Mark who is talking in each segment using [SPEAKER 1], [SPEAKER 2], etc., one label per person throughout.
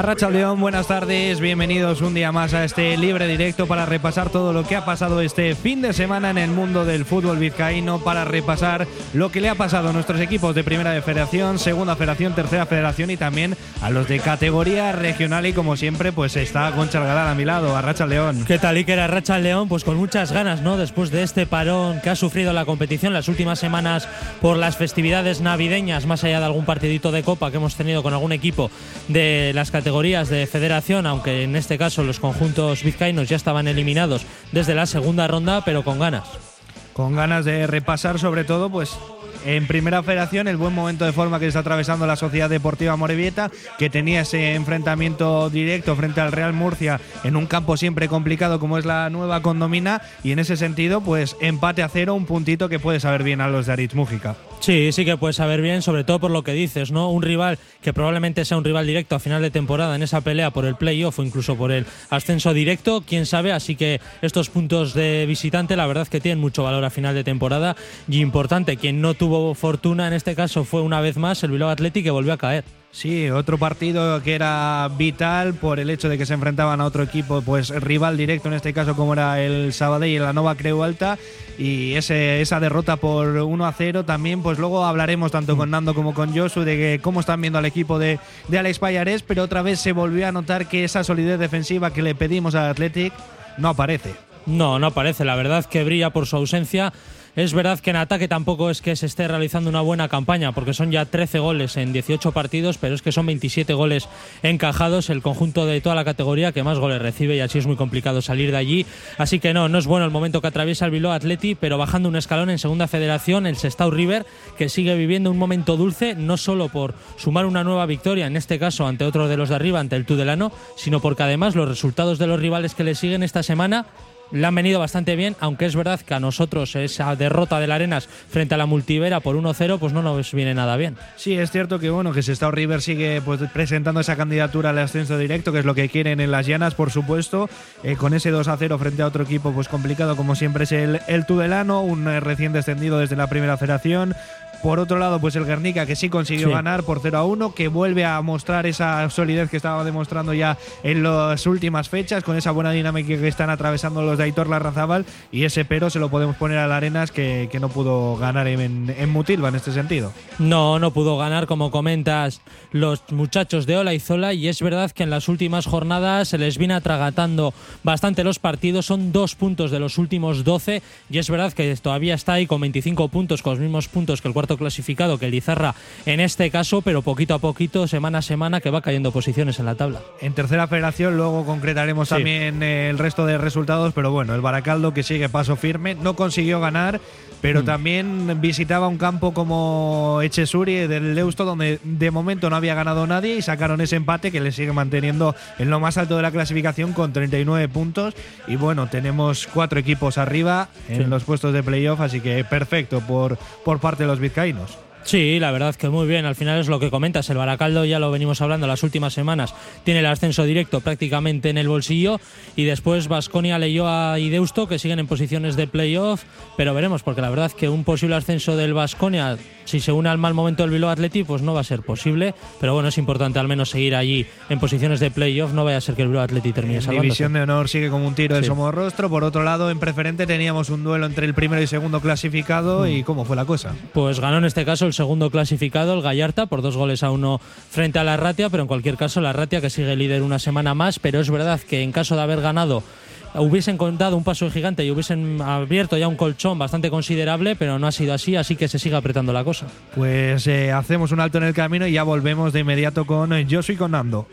[SPEAKER 1] Arracha León, buenas tardes, bienvenidos un día más a este libre directo para repasar todo lo que ha pasado este fin de semana en el mundo del fútbol vizcaíno, para repasar lo que le ha pasado a nuestros equipos de primera de federación, segunda federación, tercera federación y también a los de categoría regional y como siempre pues está Goncha Galán a mi lado, Arracha León.
[SPEAKER 2] ¿Qué tal Iker Arracha León? Pues con muchas ganas, ¿no? Después de este parón que ha sufrido la competición las últimas semanas por las festividades navideñas, más allá de algún partidito de copa que hemos tenido con algún equipo de las categorías de federación, aunque en este caso los conjuntos vizcaínos ya estaban eliminados desde la segunda ronda, pero con ganas.
[SPEAKER 1] Con ganas de repasar sobre todo pues en primera federación el buen momento de forma que está atravesando la Sociedad Deportiva Morevieta, que tenía ese enfrentamiento directo frente al Real Murcia en un campo siempre complicado como es la nueva condomina y en ese sentido pues empate a cero, un puntito que puede saber bien a los de Aritz Mújica.
[SPEAKER 2] Sí, sí que puede saber bien, sobre todo por lo que dices, ¿no? Un rival que probablemente sea un rival directo a final de temporada en esa pelea por el playoff o incluso por el ascenso directo, quién sabe, así que estos puntos de visitante la verdad que tienen mucho valor a final de temporada y importante, quien no tuvo fortuna en este caso fue una vez más el Bilbao Athletic que volvió a caer.
[SPEAKER 1] Sí, otro partido que era vital por el hecho de que se enfrentaban a otro equipo, pues rival directo en este caso como era el Sabadell y la Nova Creu Alta y ese, esa derrota por 1 a 0 también, pues luego hablaremos tanto con Nando como con Josu de que cómo están viendo al equipo de, de Alex Payares, pero otra vez se volvió a notar que esa solidez defensiva que le pedimos al Athletic no aparece.
[SPEAKER 2] No, no aparece, la verdad que brilla por su ausencia. Es verdad que en ataque tampoco es que se esté realizando una buena campaña, porque son ya 13 goles en 18 partidos, pero es que son 27 goles encajados, el conjunto de toda la categoría que más goles recibe y así es muy complicado salir de allí. Así que no, no es bueno el momento que atraviesa el Bilbao Atleti, pero bajando un escalón en segunda federación, el Sestao River, que sigue viviendo un momento dulce, no solo por sumar una nueva victoria, en este caso ante otro de los de arriba, ante el Tudelano, sino porque además los resultados de los rivales que le siguen esta semana le han venido bastante bien, aunque es verdad que a nosotros esa derrota del Arenas frente a la Multivera por 1-0 pues no nos viene nada bien.
[SPEAKER 1] Sí, es cierto que bueno, que Sestao River sigue pues, presentando esa candidatura al ascenso directo, que es lo que quieren en las llanas, por supuesto, eh, con ese 2-0 frente a otro equipo pues complicado como siempre es el, el Tudelano, un eh, recién descendido desde la primera federación, por otro lado, pues el Guernica que sí consiguió
[SPEAKER 2] Sí.
[SPEAKER 1] ganar por 0 a 1, que vuelve a mostrar esa solidez que estaba demostrando ya en las últimas fechas, con esa buena dinámica que están atravesando los de Aitor Larrazábal. Y ese pero se lo podemos poner al Arenas que, que no pudo ganar en, en Mutilva en este sentido.
[SPEAKER 2] No, no pudo ganar, como comentas, los muchachos de Ola y Zola. Y es verdad que en las últimas jornadas se les viene atragatando bastante los partidos. Son dos puntos de los últimos 12. Y es verdad que todavía está ahí con 25 puntos, con los mismos puntos que el cuarto clasificado, que el Izarra en este caso. Pero poquito a poquito, semana a semana, que va cayendo posiciones en la tabla.
[SPEAKER 1] En tercera federación luego concretaremos
[SPEAKER 2] Sí.
[SPEAKER 1] también eh, el resto de resultados, pero bueno, el Baracaldo que sigue paso firme, no consiguió ganar, pero
[SPEAKER 2] Mm.
[SPEAKER 1] también visitaba un campo como Echesuri del Deusto donde de momento no había ganado nadie y sacaron ese empate que le sigue manteniendo en lo más alto de la clasificación con 39 puntos y bueno, tenemos cuatro equipos arriba en
[SPEAKER 2] Sí.
[SPEAKER 1] los puestos de playoff, así que perfecto por, por parte de los vizcaínos vizcaínos.
[SPEAKER 2] Sí, la verdad que muy bien. Al final es lo que comentas. El Baracaldo ya lo venimos hablando las últimas semanas. Tiene el ascenso directo prácticamente en el bolsillo. Y después Vasconia leyó a Ideusto, que siguen en posiciones de playoff. Pero veremos, porque la verdad que un posible ascenso del Vasconia, si se une al mal momento del Bilbao Athletic, pues no va a ser posible. Pero bueno, es importante al menos seguir allí en posiciones de playoff. No vaya a ser que el Bilbao Athletic termine salvándose.
[SPEAKER 1] División de honor sigue como un tiro de
[SPEAKER 2] Sí.
[SPEAKER 1] somorrostro. Por otro lado, en preferente teníamos un duelo entre el primero y segundo clasificado.
[SPEAKER 2] Mm.
[SPEAKER 1] ¿Y cómo fue la cosa?
[SPEAKER 2] Pues ganó en este caso el segundo clasificado, el Gallarta, por dos goles a uno frente a la Ratia, pero en cualquier caso la Ratia que sigue líder una semana más, pero es verdad que en caso de haber ganado hubiesen contado un paso gigante y hubiesen abierto ya un colchón bastante considerable, pero no ha sido así, así que se sigue apretando la cosa.
[SPEAKER 1] Pues eh, hacemos un alto en el camino y ya volvemos de inmediato con eh, Josu y con Nando.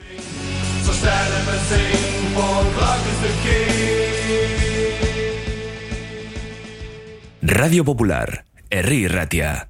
[SPEAKER 3] Radio Popular, Herri Ratia.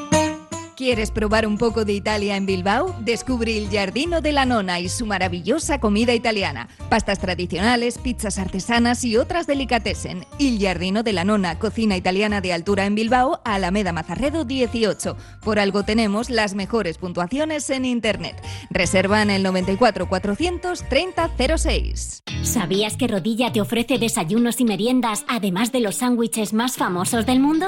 [SPEAKER 4] ¿Quieres probar un poco de Italia en Bilbao? Descubre el Giardino de la Nona y su maravillosa comida italiana. Pastas tradicionales, pizzas artesanas y otras delicatessen. Il Giardino de la Nona, cocina italiana de altura en Bilbao, Alameda Mazarredo 18. Por algo tenemos las mejores puntuaciones en Internet. Reserva en el 94 430 06.
[SPEAKER 5] ¿Sabías que Rodilla te ofrece desayunos y meriendas, además de los sándwiches más famosos del mundo?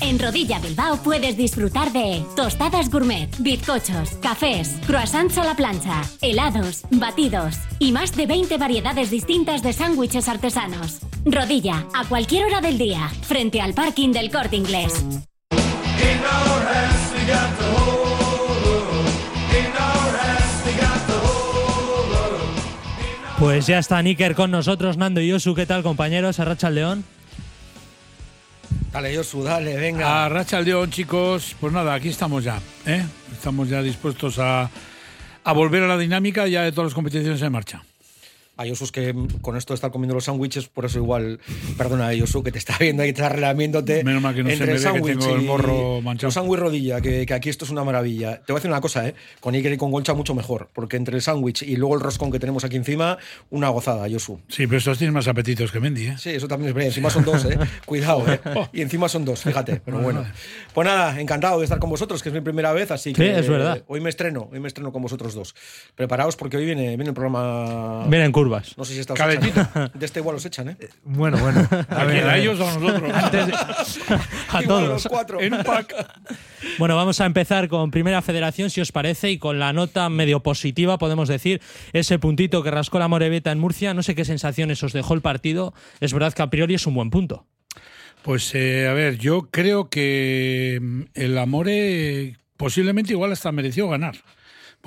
[SPEAKER 5] En Rodilla Bilbao puedes disfrutar de tostadas gourmet, bizcochos, cafés, croissants a la plancha, helados, batidos y más de 20 variedades distintas de sándwiches artesanos. Rodilla, a cualquier hora del día, frente al parking del Corte Inglés.
[SPEAKER 2] Pues ya está Níker con nosotros, Nando y Yosu. ¿Qué tal, compañeros? Arracha el León.
[SPEAKER 6] Dale, Josu, dale, venga.
[SPEAKER 7] A Racha León, chicos. Pues nada, aquí estamos ya. ¿eh? Estamos ya dispuestos a, a volver a la dinámica ya de todas las competiciones en marcha.
[SPEAKER 6] A Josu es que mm, con esto de estar comiendo los sándwiches, por eso igual, perdona Josu, que te está viendo ahí, te está relamiéndote.
[SPEAKER 7] Menos mal que no se
[SPEAKER 6] entre
[SPEAKER 7] me
[SPEAKER 6] el
[SPEAKER 7] ve que
[SPEAKER 6] sándwich
[SPEAKER 7] tengo el
[SPEAKER 6] y-
[SPEAKER 7] morro manchado.
[SPEAKER 6] Los sándwich rodilla, que, que aquí esto es una maravilla. Te voy a decir una cosa, ¿eh? Con Iker y con Golcha mucho mejor, porque entre el sándwich y luego el roscón que tenemos aquí encima, una gozada, Josu.
[SPEAKER 7] Sí, pero estos tienen más apetitos que Mendy, ¿eh?
[SPEAKER 6] Sí, eso también es verdad. Encima son dos, ¿eh? Cuidado, ¿eh? Y encima son dos, fíjate. Pero bueno. Pues nada, encantado de estar con vosotros, que es mi primera vez, así
[SPEAKER 2] Sí,
[SPEAKER 6] que
[SPEAKER 2] es verdad.
[SPEAKER 6] eh, hoy me estreno, hoy me estreno con vosotros dos. Preparaos porque hoy viene, viene el programa.
[SPEAKER 2] Vienen curvas.
[SPEAKER 6] No sé si está os
[SPEAKER 7] Calentito.
[SPEAKER 6] echan, ¿eh? De este igual os echan, ¿eh?
[SPEAKER 1] Bueno, bueno.
[SPEAKER 7] ¿A ellos o a nosotros?
[SPEAKER 2] A
[SPEAKER 6] Igual
[SPEAKER 2] todos.
[SPEAKER 6] los cuatro.
[SPEAKER 7] en pack.
[SPEAKER 2] Bueno, vamos a empezar con Primera Federación, si os parece, y con la nota medio positiva, podemos decir, ese puntito que rascó la Moreveta en Murcia. No sé qué sensaciones os dejó el partido. Es verdad que a priori es un buen punto.
[SPEAKER 7] Pues eh, a ver, yo creo que mm, el Amore posiblemente igual hasta mereció ganar.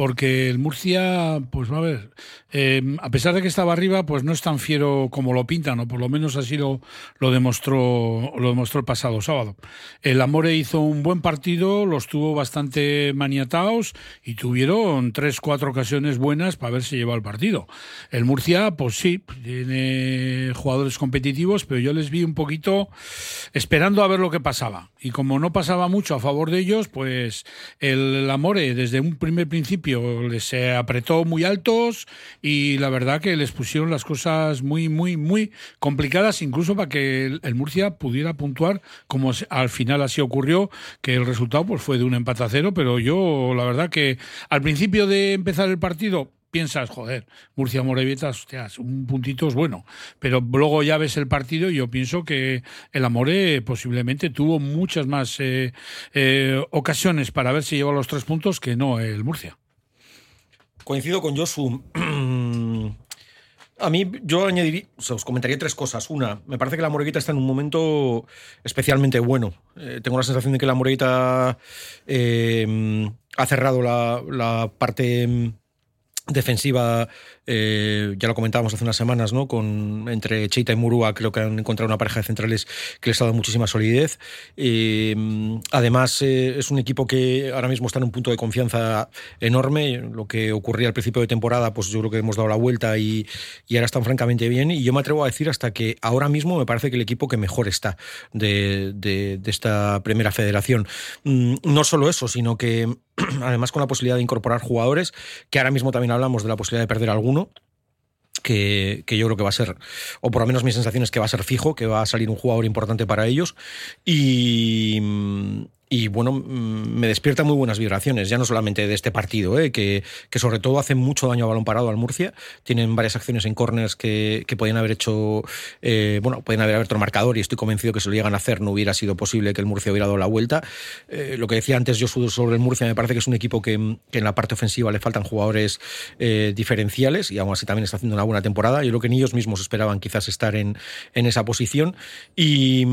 [SPEAKER 7] Porque el Murcia, pues va a ver, eh, a pesar de que estaba arriba, pues no es tan fiero como lo pintan, o por lo menos así lo, lo demostró, lo demostró el pasado sábado. El Amore hizo un buen partido, los tuvo bastante maniatados y tuvieron tres, cuatro ocasiones buenas para ver si lleva el partido. El Murcia, pues sí, tiene jugadores competitivos, pero yo les vi un poquito esperando a ver lo que pasaba. Y como no pasaba mucho a favor de ellos, pues el Amore desde un primer principio les se apretó muy altos y la verdad que les pusieron las cosas muy, muy, muy complicadas, incluso para que el, Murcia pudiera puntuar, como al final así ocurrió, que el resultado pues fue de un empate a cero, pero yo la verdad que al principio de empezar el partido piensas, joder, Murcia Morevieta, hostias, un puntito es bueno. Pero luego ya ves el partido y yo pienso que el Amore posiblemente tuvo muchas más eh, eh, ocasiones para ver si lleva los tres puntos que no el Murcia.
[SPEAKER 6] Coincido con Josu. A mí, yo añadiría, os comentaría tres cosas. Una, me parece que la Moreguita está en un momento especialmente bueno. Eh, tengo la sensación de que la Moreguita eh, ha cerrado la, la parte mm, defensiva, eh, ya lo comentábamos hace unas semanas, ¿no? Con, entre Cheita y Murúa creo que han encontrado una pareja de centrales que les ha dado muchísima solidez. Eh, además, eh, es un equipo que ahora mismo está en un punto de confianza enorme. Lo que ocurría al principio de temporada, pues yo creo que hemos dado la vuelta y, y ahora están francamente bien. Y yo me atrevo a decir hasta que ahora mismo me parece que el equipo que mejor está de, de- de esta primera federación. Mm, No solo eso, sino que además con la posibilidad de incorporar jugadores, que ahora mismo también hablamos de la posibilidad de perder alguno. Que, que yo creo que va a ser, o por lo menos mi sensación es que va a ser fijo, que va a salir un jugador importante para ellos. Y, y bueno, me despierta muy buenas vibraciones, ya no solamente de este partido, ¿eh? que, que sobre todo hace mucho daño a balón parado al Murcia. Tienen varias acciones en corners que, que podían haber hecho, eh, bueno, pueden haber abierto el marcador y estoy convencido que si lo llegan a hacer no hubiera sido posible que el Murcia hubiera dado la vuelta. Eh, lo que decía antes yo sobre el Murcia, me parece que es un equipo que, que en la parte ofensiva le faltan jugadores eh, diferenciales y aún así también está haciendo una buena temporada. Yo creo que ni ellos mismos esperaban quizás estar en, en esa posición. Y,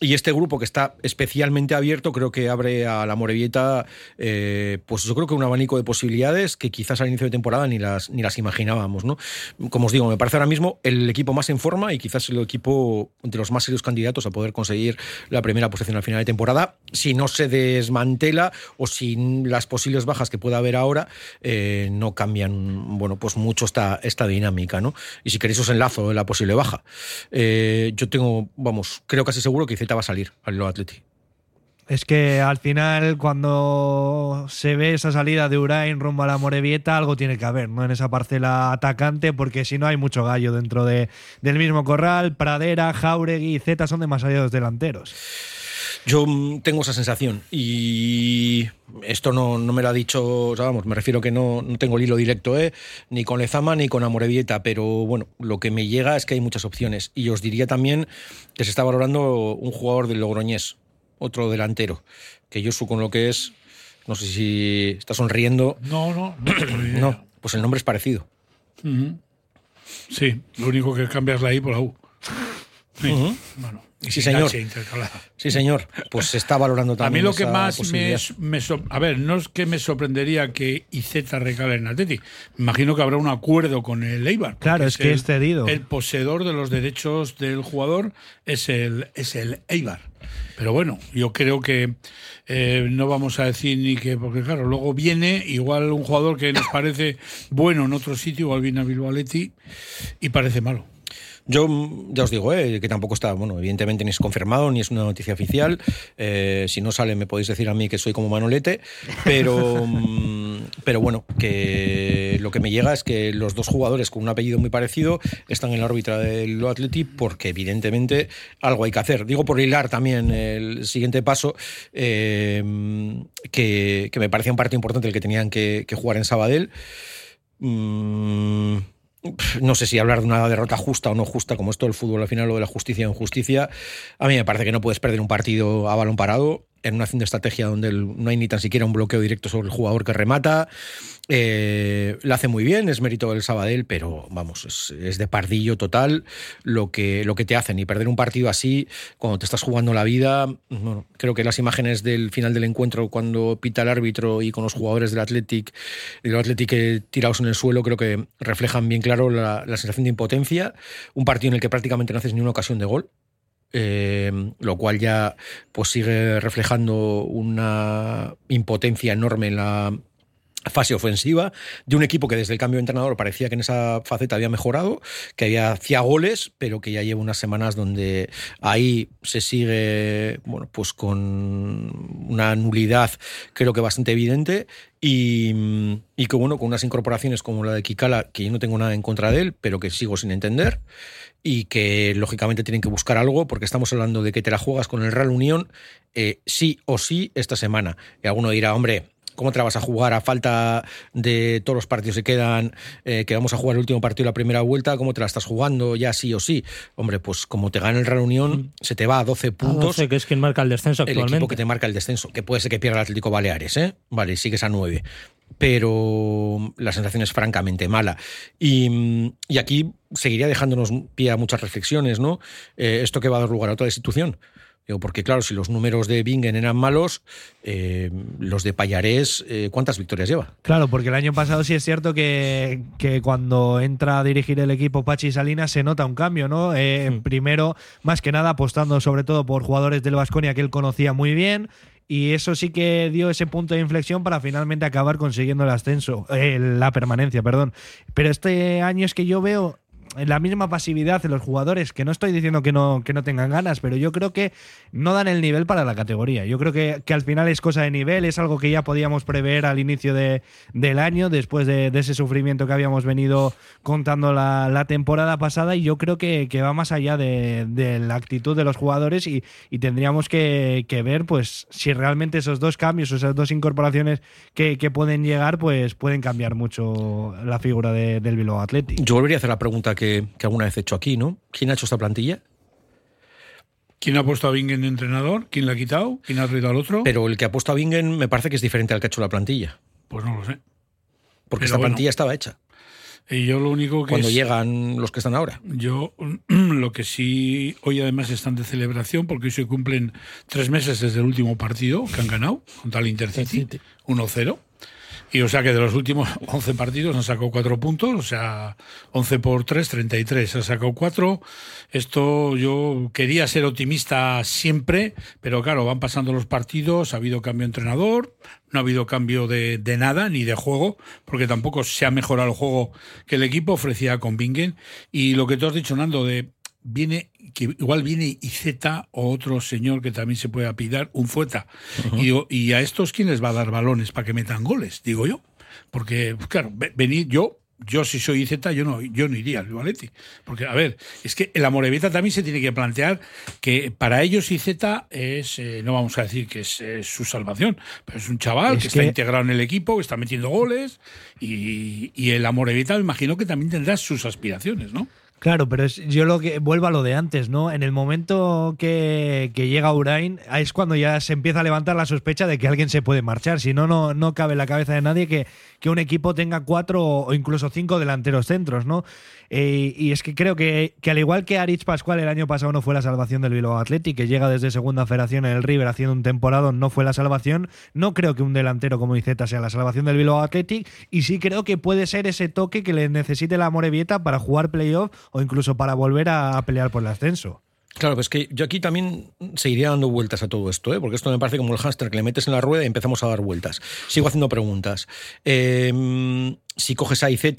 [SPEAKER 6] y este grupo que está especialmente abierto, creo que abre a la Morevieta, eh, pues yo creo que un abanico de posibilidades que quizás al inicio de temporada ni las, ni las imaginábamos. ¿no? Como os digo, me parece ahora mismo el equipo más en forma y quizás el equipo de los más serios candidatos a poder conseguir la primera posición al final de temporada, si no se desmantela o si las posibles bajas que pueda haber ahora eh, no cambian bueno, pues mucho esta, esta dinámica. ¿no? Y si queréis os enlazo en la posible baja. Eh, yo tengo, vamos, creo casi seguro que Izeta va a salir al Lo Atleti.
[SPEAKER 1] Es que al final, cuando se ve esa salida de Urain rumbo a la Morevieta, algo tiene que haber, ¿no? En esa parcela atacante, porque si no hay mucho gallo dentro de, del mismo corral. Pradera, Jauregui y Zeta son demasiados delanteros.
[SPEAKER 6] Yo mm, tengo esa sensación y esto no, no me lo ha dicho, vamos, me refiero que no, no tengo el hilo directo, ¿eh? ni con Lezama ni con Amorebieta, pero bueno, lo que me llega es que hay muchas opciones. Y os diría también que se está valorando un jugador del Logroñés, otro delantero, que yo con lo que es, no sé si está sonriendo.
[SPEAKER 7] No, no, no.
[SPEAKER 6] No, pues el nombre es parecido.
[SPEAKER 7] Sí, lo único que cambia es la I por la U. Sí, bueno,
[SPEAKER 6] Sí, señor. Sí, señor. Pues se está valorando
[SPEAKER 7] A
[SPEAKER 6] también.
[SPEAKER 7] mí lo que más me, me A ver, no es que me sorprendería que IZ recale en Atleti. Me imagino que habrá un acuerdo con el Eibar.
[SPEAKER 1] Claro, es que
[SPEAKER 7] el-
[SPEAKER 1] es cedido.
[SPEAKER 7] El poseedor de los derechos del jugador es el, es el Eibar. Pero bueno, yo creo que eh, no vamos a decir ni que. Porque claro, luego viene igual un jugador que nos parece bueno en otro sitio, igual viene a Bilbao y parece malo.
[SPEAKER 6] Yo mm, ya os digo, eh, que tampoco está, bueno, evidentemente ni es confirmado ni es una noticia oficial. Eh, si no sale, me podéis decir a mí que soy como Manolete, pero, mm, pero bueno, que lo que me llega es que los dos jugadores con un apellido muy parecido están en la órbita del Atleti porque evidentemente algo hay que hacer. Digo por hilar también el siguiente paso, eh, que, que me parecía un partido importante el que tenían que, jugar en Sabadell. Mm, no sé si hablar de una derrota justa o no justa, como es todo el fútbol al final, lo de la justicia o injusticia. A mí me parece que no puedes perder un partido a balón parado en una acción de estrategia donde no hay ni tan siquiera un bloqueo directo sobre el jugador que remata. Eh, lo hace muy bien, es mérito del Sabadell, pero vamos, es, es de pardillo total lo que, lo que te hacen. Y perder un partido así, cuando te estás jugando la vida, creo que las imágenes del final del encuentro, cuando pita el árbitro y con los jugadores del Athletic, del Athletic eh, tirados en el suelo, creo que reflejan bien claro la, la sensación de impotencia. Un partido en el que prácticamente no haces ni una ocasión de gol. eh, lo cual ya pues sigue reflejando una impotencia enorme en la fase ofensiva de un equipo que desde el cambio de entrenador parecía que en esa faceta había mejorado, que había hacía goles, pero que ya lleva unas semanas donde ahí se sigue bueno, pues con una nulidad creo que bastante evidente y, que bueno, con unas incorporaciones como la de Kikala, que yo no tengo nada en contra de él, pero que sigo sin entender y que lógicamente tienen que buscar algo porque estamos hablando de que te la juegas con el Real Unión eh, sí o sí esta semana. Y alguno dirá, hombre, ¿cómo te la vas a jugar a falta de todos los partidos que quedan, eh, que vamos a jugar el último partido de la primera vuelta? ¿Cómo te la estás jugando ya sí o sí? Hombre, pues como te gana el Real Unión, se te va a 12
[SPEAKER 2] A
[SPEAKER 6] puntos
[SPEAKER 2] 12, que es quien marca el descenso
[SPEAKER 6] el
[SPEAKER 2] actualmente.
[SPEAKER 6] equipo que te marca el descenso, que puede ser que pierda el Atlético Baleares, ¿eh? Vale, sigues a 9. Pero la sensación es francamente mala. Y, y aquí seguiría dejándonos pie a muchas reflexiones, ¿no? Eh, esto que va a dar lugar a otra destitución. Digo, porque claro, si los números de Bingen eran malos, eh, los de Payarés, eh, ¿cuántas victorias lleva?
[SPEAKER 1] Claro, porque el año pasado sí es cierto que, que cuando entra a dirigir el equipo Pachi Salinas se nota un cambio, ¿no? Eh, Primero, más que nada, apostando sobre todo por jugadores del Vasconia que él conocía muy bien. Y eso sí que dio ese punto de inflexión para finalmente acabar consiguiendo el ascenso, eh, la permanencia, perdón. Pero este año es que yo veo la misma pasividad en los jugadores, que no estoy diciendo que no, que no tengan ganas, pero yo creo que no dan el nivel para la categoría. Yo creo que, que al final es cosa de nivel, es algo que ya podíamos prever al inicio de, del año, después de, ese sufrimiento que habíamos venido contando la, la temporada pasada, y yo creo que, que va más allá de, la actitud de los jugadores y, y tendríamos que, ver pues si realmente esos dos cambios, esas dos incorporaciones que, que pueden llegar, pues pueden cambiar mucho la figura de- del Bilbao Athletic.
[SPEAKER 6] Yo volvería a hacer la pregunta que, que alguna vez he hecho aquí, ¿no? ¿Quién ha hecho esta plantilla?
[SPEAKER 7] ¿Quién ha puesto a Bingen de entrenador? ¿Quién la ha quitado? ¿Quién ha traído al otro?
[SPEAKER 6] Pero el que ha puesto a Bingen me parece que es diferente al que ha hecho la plantilla.
[SPEAKER 7] pues no lo sé.
[SPEAKER 6] Porque
[SPEAKER 7] Pero
[SPEAKER 6] esta
[SPEAKER 7] bueno.
[SPEAKER 6] plantilla estaba hecha.
[SPEAKER 7] Y yo lo único que
[SPEAKER 6] Cuando
[SPEAKER 7] es-
[SPEAKER 6] llegan los que están ahora.
[SPEAKER 7] Yo lo que sí, hoy además están de celebración porque hoy se cumplen tres meses desde el último partido que han ganado contra el Intercity, 1-0. Y o sea que de los últimos 11 partidos han sacado 4 puntos, o sea, 11 por 3, 33. Han sacado 4. Esto yo quería ser optimista siempre, pero claro, van pasando los partidos, ha habido cambio de entrenador, no ha habido cambio de, de nada, ni de juego, porque tampoco se ha mejorado el juego que el equipo ofrecía con Bingen. Y lo que tú has dicho, Nando, de viene, que igual viene IZ o otro señor que también se puede apidar, un fueta. y, digo, ¿y a estos quién les va a dar balones para que metan goles? Digo yo. Porque, claro, ve- venir yo, yo si soy IZ, yo no, yo no iría al Athletic. Porque, a ver, es que el Amorebieta también se tiene que plantear que para ellos IZ es, eh, no vamos a decir que es, su salvación, pero es un chaval
[SPEAKER 1] Es
[SPEAKER 7] que, está integrado en el equipo, que está metiendo goles y, y el Amorebieta me imagino que también tendrá sus aspiraciones, ¿no?
[SPEAKER 1] Claro, pero es, yo lo que vuelvo a lo de antes, ¿no? En el momento que, que llega Urain, es cuando ya se empieza a levantar la sospecha de que alguien se puede marchar. Si no, no, no cabe en la cabeza de nadie que, que un equipo tenga cuatro o incluso cinco delanteros centros, ¿no? Eh, y es que creo que, que al igual que Aritz Pascual el año pasado no fue la salvación del Bilbao Athletic, que llega desde segunda federación en el River haciendo un temporada, no fue la salvación. No creo que un delantero como Izeta sea la salvación del Bilbao Athletic y sí creo que puede ser ese toque que le necesite la Morevieta para jugar playoff o incluso para volver a, a pelear por el ascenso.
[SPEAKER 6] Claro, pues que yo aquí también seguiría dando vueltas a todo esto, ¿eh? porque esto me parece como el hámster que le metes en la rueda y empezamos a dar vueltas. Sigo haciendo preguntas. Eh, si coges a IZ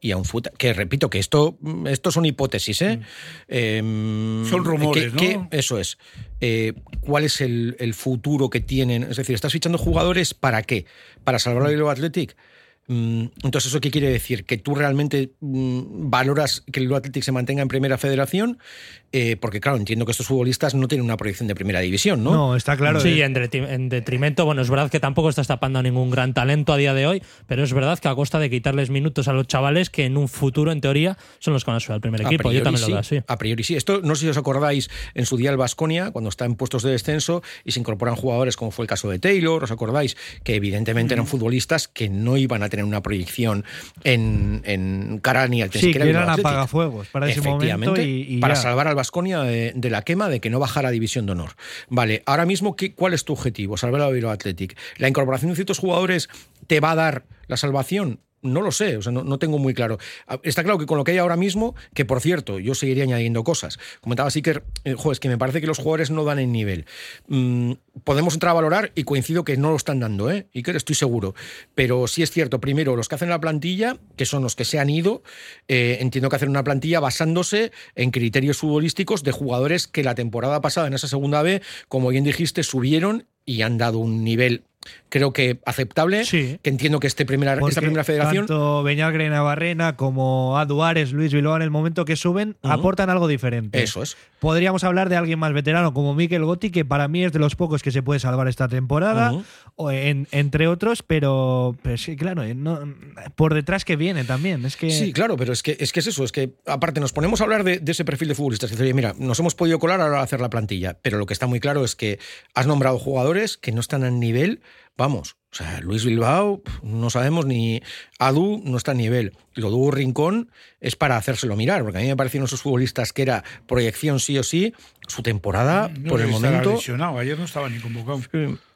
[SPEAKER 6] y a un futa, que repito que esto, esto son hipótesis, ¿eh? Eh,
[SPEAKER 7] Mm. Son rumores,
[SPEAKER 6] que-
[SPEAKER 7] ¿no?
[SPEAKER 6] que- eso es. Eh, ¿Cuál es el, el futuro que tienen? Es decir, ¿estás fichando jugadores para qué? ¿Para salvar al Athletic? Mm, Entonces, ¿eso qué quiere decir? ¿Que tú realmente mm, valoras que el Bilbao Athletic se mantenga en primera federación? Eh, porque, claro, entiendo que estos futbolistas no tienen una proyección de primera división, ¿no?
[SPEAKER 1] No, está claro.
[SPEAKER 2] Sí,
[SPEAKER 1] eh,
[SPEAKER 2] en, detri- en detrimento, bueno, es verdad que tampoco estás tapando a ningún gran talento a día de hoy, pero es verdad que a costa de quitarles minutos a los chavales que en un futuro, en teoría, son los que van a subir al primer equipo. Yo también
[SPEAKER 6] sí,
[SPEAKER 2] lo veo así.
[SPEAKER 6] A priori sí. Esto no sé si os acordáis en su día el Vasconia, cuando está en puestos de descenso y se incorporan jugadores como fue el caso de Taylor, ¿os acordáis? Que evidentemente eran futbolistas que no iban a tener una proyección en, en cara ni al
[SPEAKER 1] sí, que eran apagafuegos para ese momento
[SPEAKER 6] Efectivamente,
[SPEAKER 1] y, y
[SPEAKER 6] para
[SPEAKER 1] ya.
[SPEAKER 6] salvar al Vasconia de, de la quema de que no bajara a División de Honor. Vale, ahora mismo, ¿qué, ¿cuál es tu objetivo? Salvar al Bilbao Athletic. ¿La incorporación de ciertos jugadores te va a dar la salvación? No lo sé, o sea, no, no tengo muy claro. Ah, Está claro que con lo que hay ahora mismo, que por cierto, yo seguiría añadiendo cosas. Comentaba Siker, eh, jo, es que me parece que los jugadores no dan el nivel. Mm, podemos entrar a valorar y coincido que no lo están dando, ¿eh? Iker, estoy seguro. Pero sí es cierto, primero, los que hacen la plantilla, que son los que se han ido, eh, entiendo que hacen una plantilla basándose en criterios futbolísticos de jugadores que la temporada pasada en esa segunda B, como bien dijiste, subieron y han dado un nivel creo que aceptable,
[SPEAKER 1] Sí.
[SPEAKER 6] que entiendo que este primera, esta primera federación
[SPEAKER 1] Tanto Beñalgre Navarrena como Aduares, Luis Bilbao, en el momento que suben, aportan algo diferente.
[SPEAKER 6] Eso es.
[SPEAKER 1] Podríamos hablar de alguien más veterano como Mikel Gotti, que para mí es de los pocos que se puede salvar esta temporada,
[SPEAKER 6] Ujú.
[SPEAKER 1] o en- entre otros, pero, pero sí, claro, eh, no- por detrás que viene también. Es que
[SPEAKER 6] Sí, claro, pero es que, es que es eso, es que aparte nos ponemos a hablar de, de ese perfil de futbolistas. que dice, oye, mira, nos hemos podido colar ahora a hacer la plantilla, pero lo que está muy claro es que has nombrado jugadores que no están al nivel, vamos, o sea, Luis Bilbao, no sabemos ni Adu no está a nivel. Y lo de Hugo Rincón es para hacérselo mirar, porque a mí me parecieron esos futbolistas que era proyección sí o sí, su temporada,
[SPEAKER 7] No
[SPEAKER 6] por el momento,
[SPEAKER 7] lesionado, ayer no estaba ni convocado.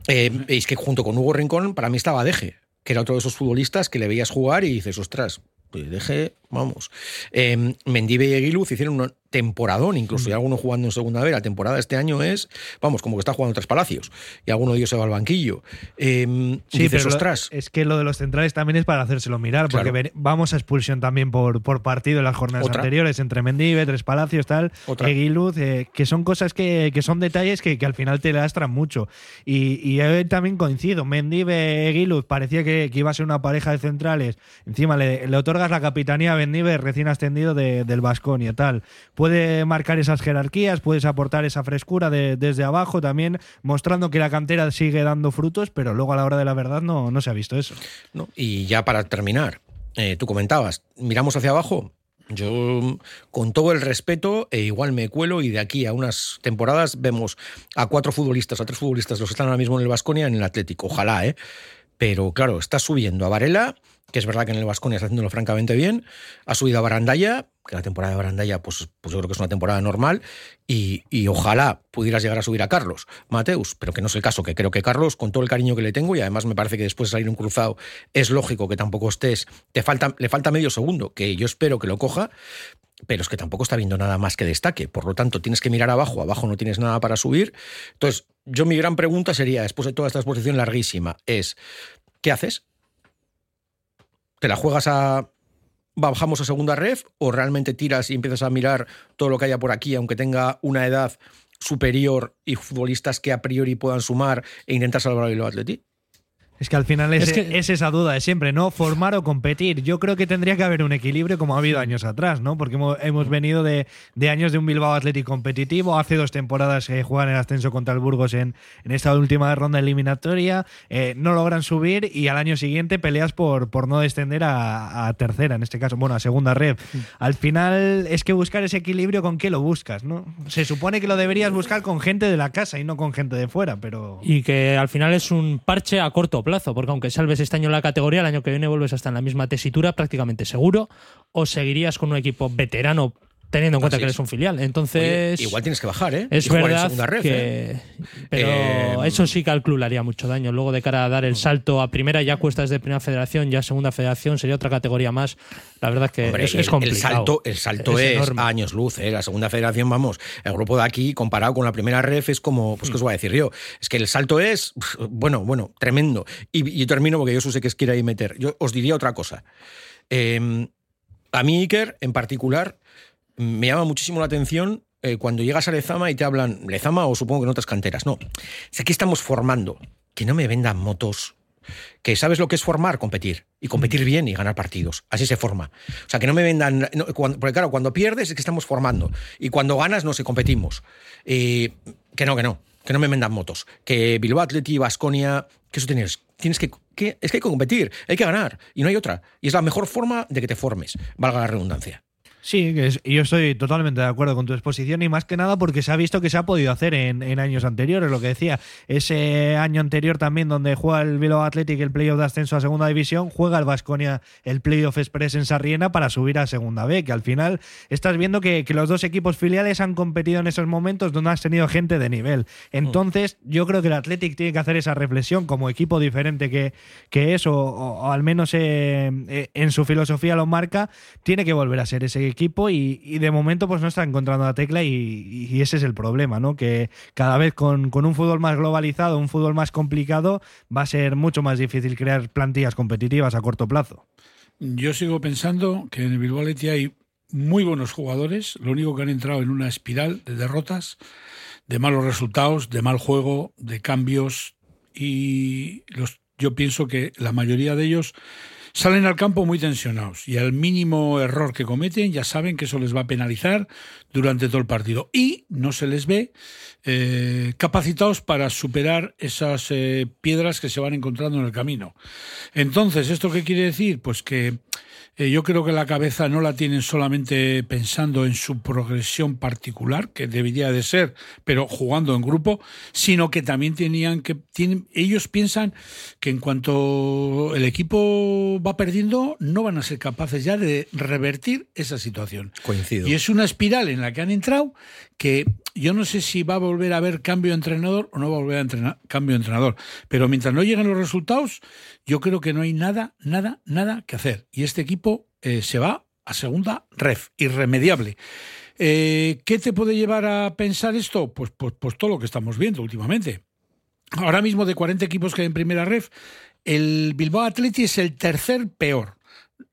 [SPEAKER 6] eh, es que junto con Hugo Rincón, para mí estaba Deje, que era otro de esos futbolistas que le veías jugar y dices, ostras, pues Deje, vamos. Eh, Mendive y Aguiluz hicieron un temporadón, incluso, y alguno jugando en segunda vez. La temporada este año es, vamos, como que está jugando tres palacios, y alguno de ellos se va al banquillo. Eh,
[SPEAKER 1] Sí,
[SPEAKER 6] dices,
[SPEAKER 1] pero
[SPEAKER 6] ostras,
[SPEAKER 1] es que lo de los centrales también es para hacérselo mirar, porque
[SPEAKER 6] Claro.
[SPEAKER 1] vamos a expulsión también por, por partido en las jornadas
[SPEAKER 6] Otra.
[SPEAKER 1] anteriores, entre Mendive, Tres Palacios, tal,
[SPEAKER 6] Otra.
[SPEAKER 1] Eguiluz, eh, que son cosas que, que son detalles que, que al final te lastran mucho. Y, y yo también coincido, Mendive, Eguiluz, parecía que, que iba a ser una pareja de centrales, encima le, le otorgas la capitanía a Mendive recién ascendido de- del Vasconia, tal. Puede marcar esas jerarquías, puedes aportar esa frescura de- desde abajo también, mostrando que la cantera sigue dando frutos, pero luego a la hora de la verdad no, no se ha visto eso.
[SPEAKER 6] ¿no? Y ya para terminar, eh, tú comentabas, miramos hacia abajo. Yo, con todo el respeto, e igual me cuelo y de aquí a unas temporadas vemos a cuatro futbolistas, a tres futbolistas, los que están ahora mismo en el Vasconia, en el Atlético. Ojalá, ¿eh? Pero claro, está subiendo a Varela, que es verdad que en el Vasconia está haciéndolo francamente bien. Ha subido a Barandaya, que la temporada de Barandaya, pues, pues yo creo que es una temporada normal. Y, y ojalá pudieras llegar a subir a Carlos Mateus, pero que no es el caso, que creo que Carlos, con todo el cariño que le tengo, y además me parece que después de salir un cruzado, es lógico que tampoco estés. Te falta, le falta medio segundo, que yo espero que lo coja, pero es que tampoco está viendo nada más que destaque. Por lo tanto, tienes que mirar abajo, abajo no tienes nada para subir. Entonces, yo mi gran pregunta sería, después de toda esta exposición larguísima, es, ¿qué haces? ¿Te la juegas a, bajamos a segunda ref o realmente tiras y empiezas a mirar todo lo que haya por aquí, aunque tenga una edad superior y futbolistas que a priori puedan sumar e intentar salvar al Bilbao Athletic?
[SPEAKER 1] Es que al final es,
[SPEAKER 2] Es que-
[SPEAKER 1] es esa duda de siempre, ¿no? Formar o competir. Yo creo que tendría que haber un equilibrio como ha habido años atrás, ¿no? Porque hemos, hemos venido de, de años de un Bilbao Athletic competitivo. Hace dos temporadas que juegan el ascenso contra el Burgos en, en esta última ronda eliminatoria. eh, no logran subir y al año siguiente peleas por, por no descender a, a tercera, en este caso, bueno, a segunda red. Al final es que buscar ese equilibrio con qué lo buscas, ¿no? Se supone que lo deberías buscar con gente de la casa y no con gente de fuera, pero...
[SPEAKER 2] Y que al final es un parche a corto plazo, porque aunque salves este año la categoría, el año que viene vuelves a estar en la misma tesitura prácticamente seguro, o seguirías con un equipo veterano teniendo en cuenta
[SPEAKER 6] Así
[SPEAKER 2] que
[SPEAKER 6] es.
[SPEAKER 2] eres un filial.
[SPEAKER 6] Oye,
[SPEAKER 2] Entonces,
[SPEAKER 6] igual tienes que bajar, ¿eh?
[SPEAKER 2] es
[SPEAKER 6] Y jugar en
[SPEAKER 2] verdad
[SPEAKER 6] segunda ref,
[SPEAKER 2] que...
[SPEAKER 6] ¿eh?
[SPEAKER 2] Pero
[SPEAKER 6] Eh,
[SPEAKER 2] eso sí calcularía mucho daño. Luego de cara a dar el salto a primera, ya cuestas de primera federación, ya segunda federación, sería otra categoría más. La verdad que
[SPEAKER 6] Hombre,
[SPEAKER 2] es,
[SPEAKER 6] y
[SPEAKER 2] es
[SPEAKER 6] el-
[SPEAKER 2] complicado.
[SPEAKER 6] El salto, el salto
[SPEAKER 2] Es
[SPEAKER 6] es,
[SPEAKER 2] enorme.
[SPEAKER 6] a años luz. ¿eh? La segunda federación, vamos, el grupo de aquí comparado con la primera ref es como, pues, ¿qué os voy a decir yo? Es que el salto es, bueno, bueno, tremendo. Y, y termino porque yo sé que es quiere ahí meter. Yo os diría otra cosa. Eh, a mí, Iker, en particular, me llama muchísimo la atención eh, cuando llegas a Lezama y te hablan, Lezama o supongo que en otras canteras. No, es aquí estamos formando. Que no me vendan motos que sabes lo que es formar, competir. Y competir bien y ganar partidos. Así se forma. O sea, que no me vendan. no, cuando- porque claro, cuando pierdes es que estamos formando. Y cuando ganas, no sé, competimos. Eh, que no, que no. Que no me vendan motos. Que Bilbao Atleti, Basconia. Que eso tienes. Tienes que, que. Es que hay que competir. Hay que ganar. Y no hay otra. Y es la mejor forma de que te formes. Valga la redundancia.
[SPEAKER 1] Sí, que es- yo estoy totalmente de acuerdo con tu exposición y más que nada porque se ha visto que se ha podido hacer en, en años anteriores, lo que decía. Ese año anterior también donde juega el Bilbao Athletic el playoff de ascenso a segunda división, juega el Vasconia el playoff express en Sarriena para subir a segunda B, que al final estás viendo que, los dos equipos filiales han competido en esos momentos donde has tenido gente de nivel. Entonces, yo creo que el Athletic tiene que hacer esa reflexión como equipo diferente que, que es, o, al menos eh, en su filosofía lo marca, tiene que volver a ser ese equipo y, de momento pues no está encontrando la tecla y, ese es el problema, ¿no? Que cada vez con, un fútbol más globalizado, un fútbol más complicado, va a ser mucho más difícil crear plantillas competitivas a corto plazo.
[SPEAKER 7] Yo sigo pensando que en el Bilbao hay muy buenos jugadores, lo único que han entrado en una espiral de derrotas, de malos resultados, de mal juego, de cambios y los, yo pienso que la mayoría de ellos salen al campo muy tensionados y al mínimo error que cometen ya saben que eso les va a penalizar durante todo el partido y no se les ve eh, capacitados para superar esas eh, piedras que se van encontrando en el camino. Entonces, ¿esto qué quiere decir? Pues que eh, yo creo que la cabeza no la tienen solamente pensando en su progresión particular, que debería de ser, pero jugando en grupo, sino que también tenían que tienen, ellos piensan que en cuanto el equipo va perdiendo, no van a ser capaces ya de revertir esa situación.
[SPEAKER 6] Coincido.
[SPEAKER 7] Y es una espiral en la que han entrado que yo no sé si va a volver a haber cambio de entrenador o no va a volver a entrenar, cambio de entrenador. Pero mientras no lleguen los resultados, yo creo que no hay nada, nada, nada que hacer. Y este equipo eh, se va a segunda ref, irremediable. Eh, ¿Qué te puede llevar a pensar esto? Pues, pues, pues todo lo que estamos viendo últimamente. Ahora mismo de 40 equipos que hay en primera ref, el Bilbao Athletic es el tercer peor.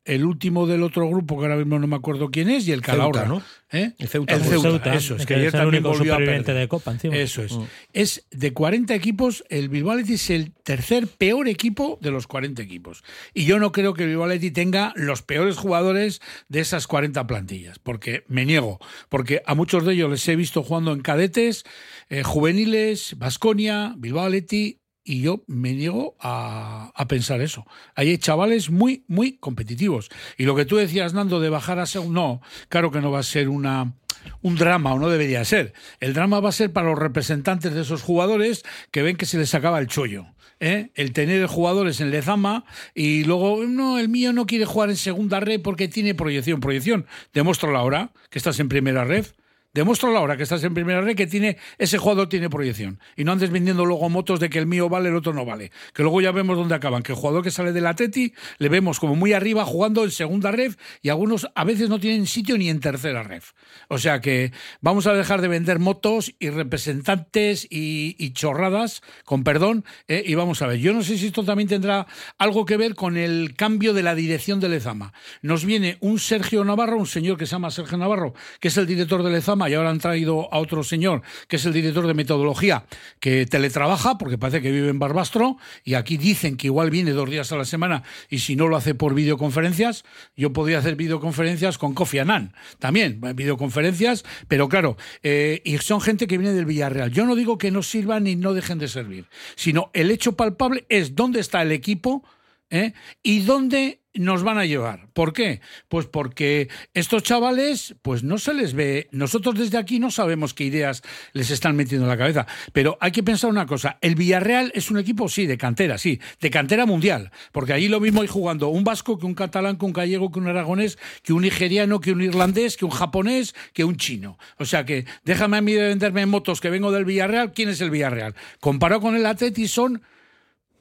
[SPEAKER 7] El último del otro grupo, que ahora mismo no me acuerdo quién es, y el Calahorra.
[SPEAKER 6] ¿no?
[SPEAKER 7] ¿Eh?
[SPEAKER 6] El Ceuta.
[SPEAKER 7] El Ceuta,
[SPEAKER 2] Ceuta,
[SPEAKER 7] eso, es que
[SPEAKER 2] que
[SPEAKER 7] ayer
[SPEAKER 2] es el
[SPEAKER 7] también
[SPEAKER 2] único
[SPEAKER 7] volvió a perder.
[SPEAKER 2] de Copa encima.
[SPEAKER 7] Eso es. Es de 40 equipos, el Bilbao Athletic es el tercer peor equipo de los 40 equipos. Y yo no creo que el Bilbao Athletic tenga los peores jugadores de esas 40 plantillas, porque me niego, porque a muchos de ellos les he visto jugando en cadetes, eh, juveniles, Basconia, Bilbao Athletic, y yo me niego a, a pensar eso. Ahí hay chavales muy, muy competitivos. Y lo que tú decías, Nando, de bajar a ser... No, claro que no va a ser una un drama o no debería ser. El drama va a ser para los representantes de esos jugadores que ven que se les acaba el chollo. ¿eh? El tener jugadores en Lezama y luego, no, el mío no quiere jugar en segunda red porque tiene proyección. Proyección, demuéstralo ahora que estás en primera red. Demuéstralo ahora que estás en primera red que tiene ese jugador tiene proyección. Y no andes vendiendo luego motos de que el mío vale, el otro no vale. Que luego ya vemos dónde acaban. Que el jugador que sale del Atleti le vemos como muy arriba jugando en segunda red y algunos a veces no tienen sitio ni en tercera red. O sea que vamos a dejar de vender motos y representantes y, chorradas, con perdón, eh, y vamos a ver. Yo no sé si esto también tendrá algo que ver con el cambio de la dirección de Lezama. Nos viene un Sergio Navarro, un señor que se llama Sergio Navarro, que es el director de Lezama, y ahora han traído a otro señor, que es el director de metodología, que teletrabaja, porque parece que vive en Barbastro, y aquí dicen que igual viene dos días a la semana, y si no lo hace por videoconferencias, yo podría hacer videoconferencias con Kofi Annan, también, eh, videoconferencias, pero claro, eh, y son gente que viene del Villarreal. Yo no digo que no sirvan ni no dejen de servir, sino el hecho palpable es dónde está el equipo ¿eh? y dónde nos van a llevar. ¿Por qué? Pues porque estos chavales, pues no se les ve. Nosotros desde aquí no sabemos qué ideas les están metiendo en la cabeza. Pero hay que pensar una cosa. El Villarreal es un equipo, sí, de cantera, sí, de cantera mundial. Porque allí lo mismo hay jugando un vasco que un catalán, que un gallego, que un aragonés, que un nigeriano, que un irlandés, que un japonés, que un chino. O sea que déjame a mí de venderme motos que vengo del Villarreal. ¿Quién es el Villarreal? Comparado con el Atleti son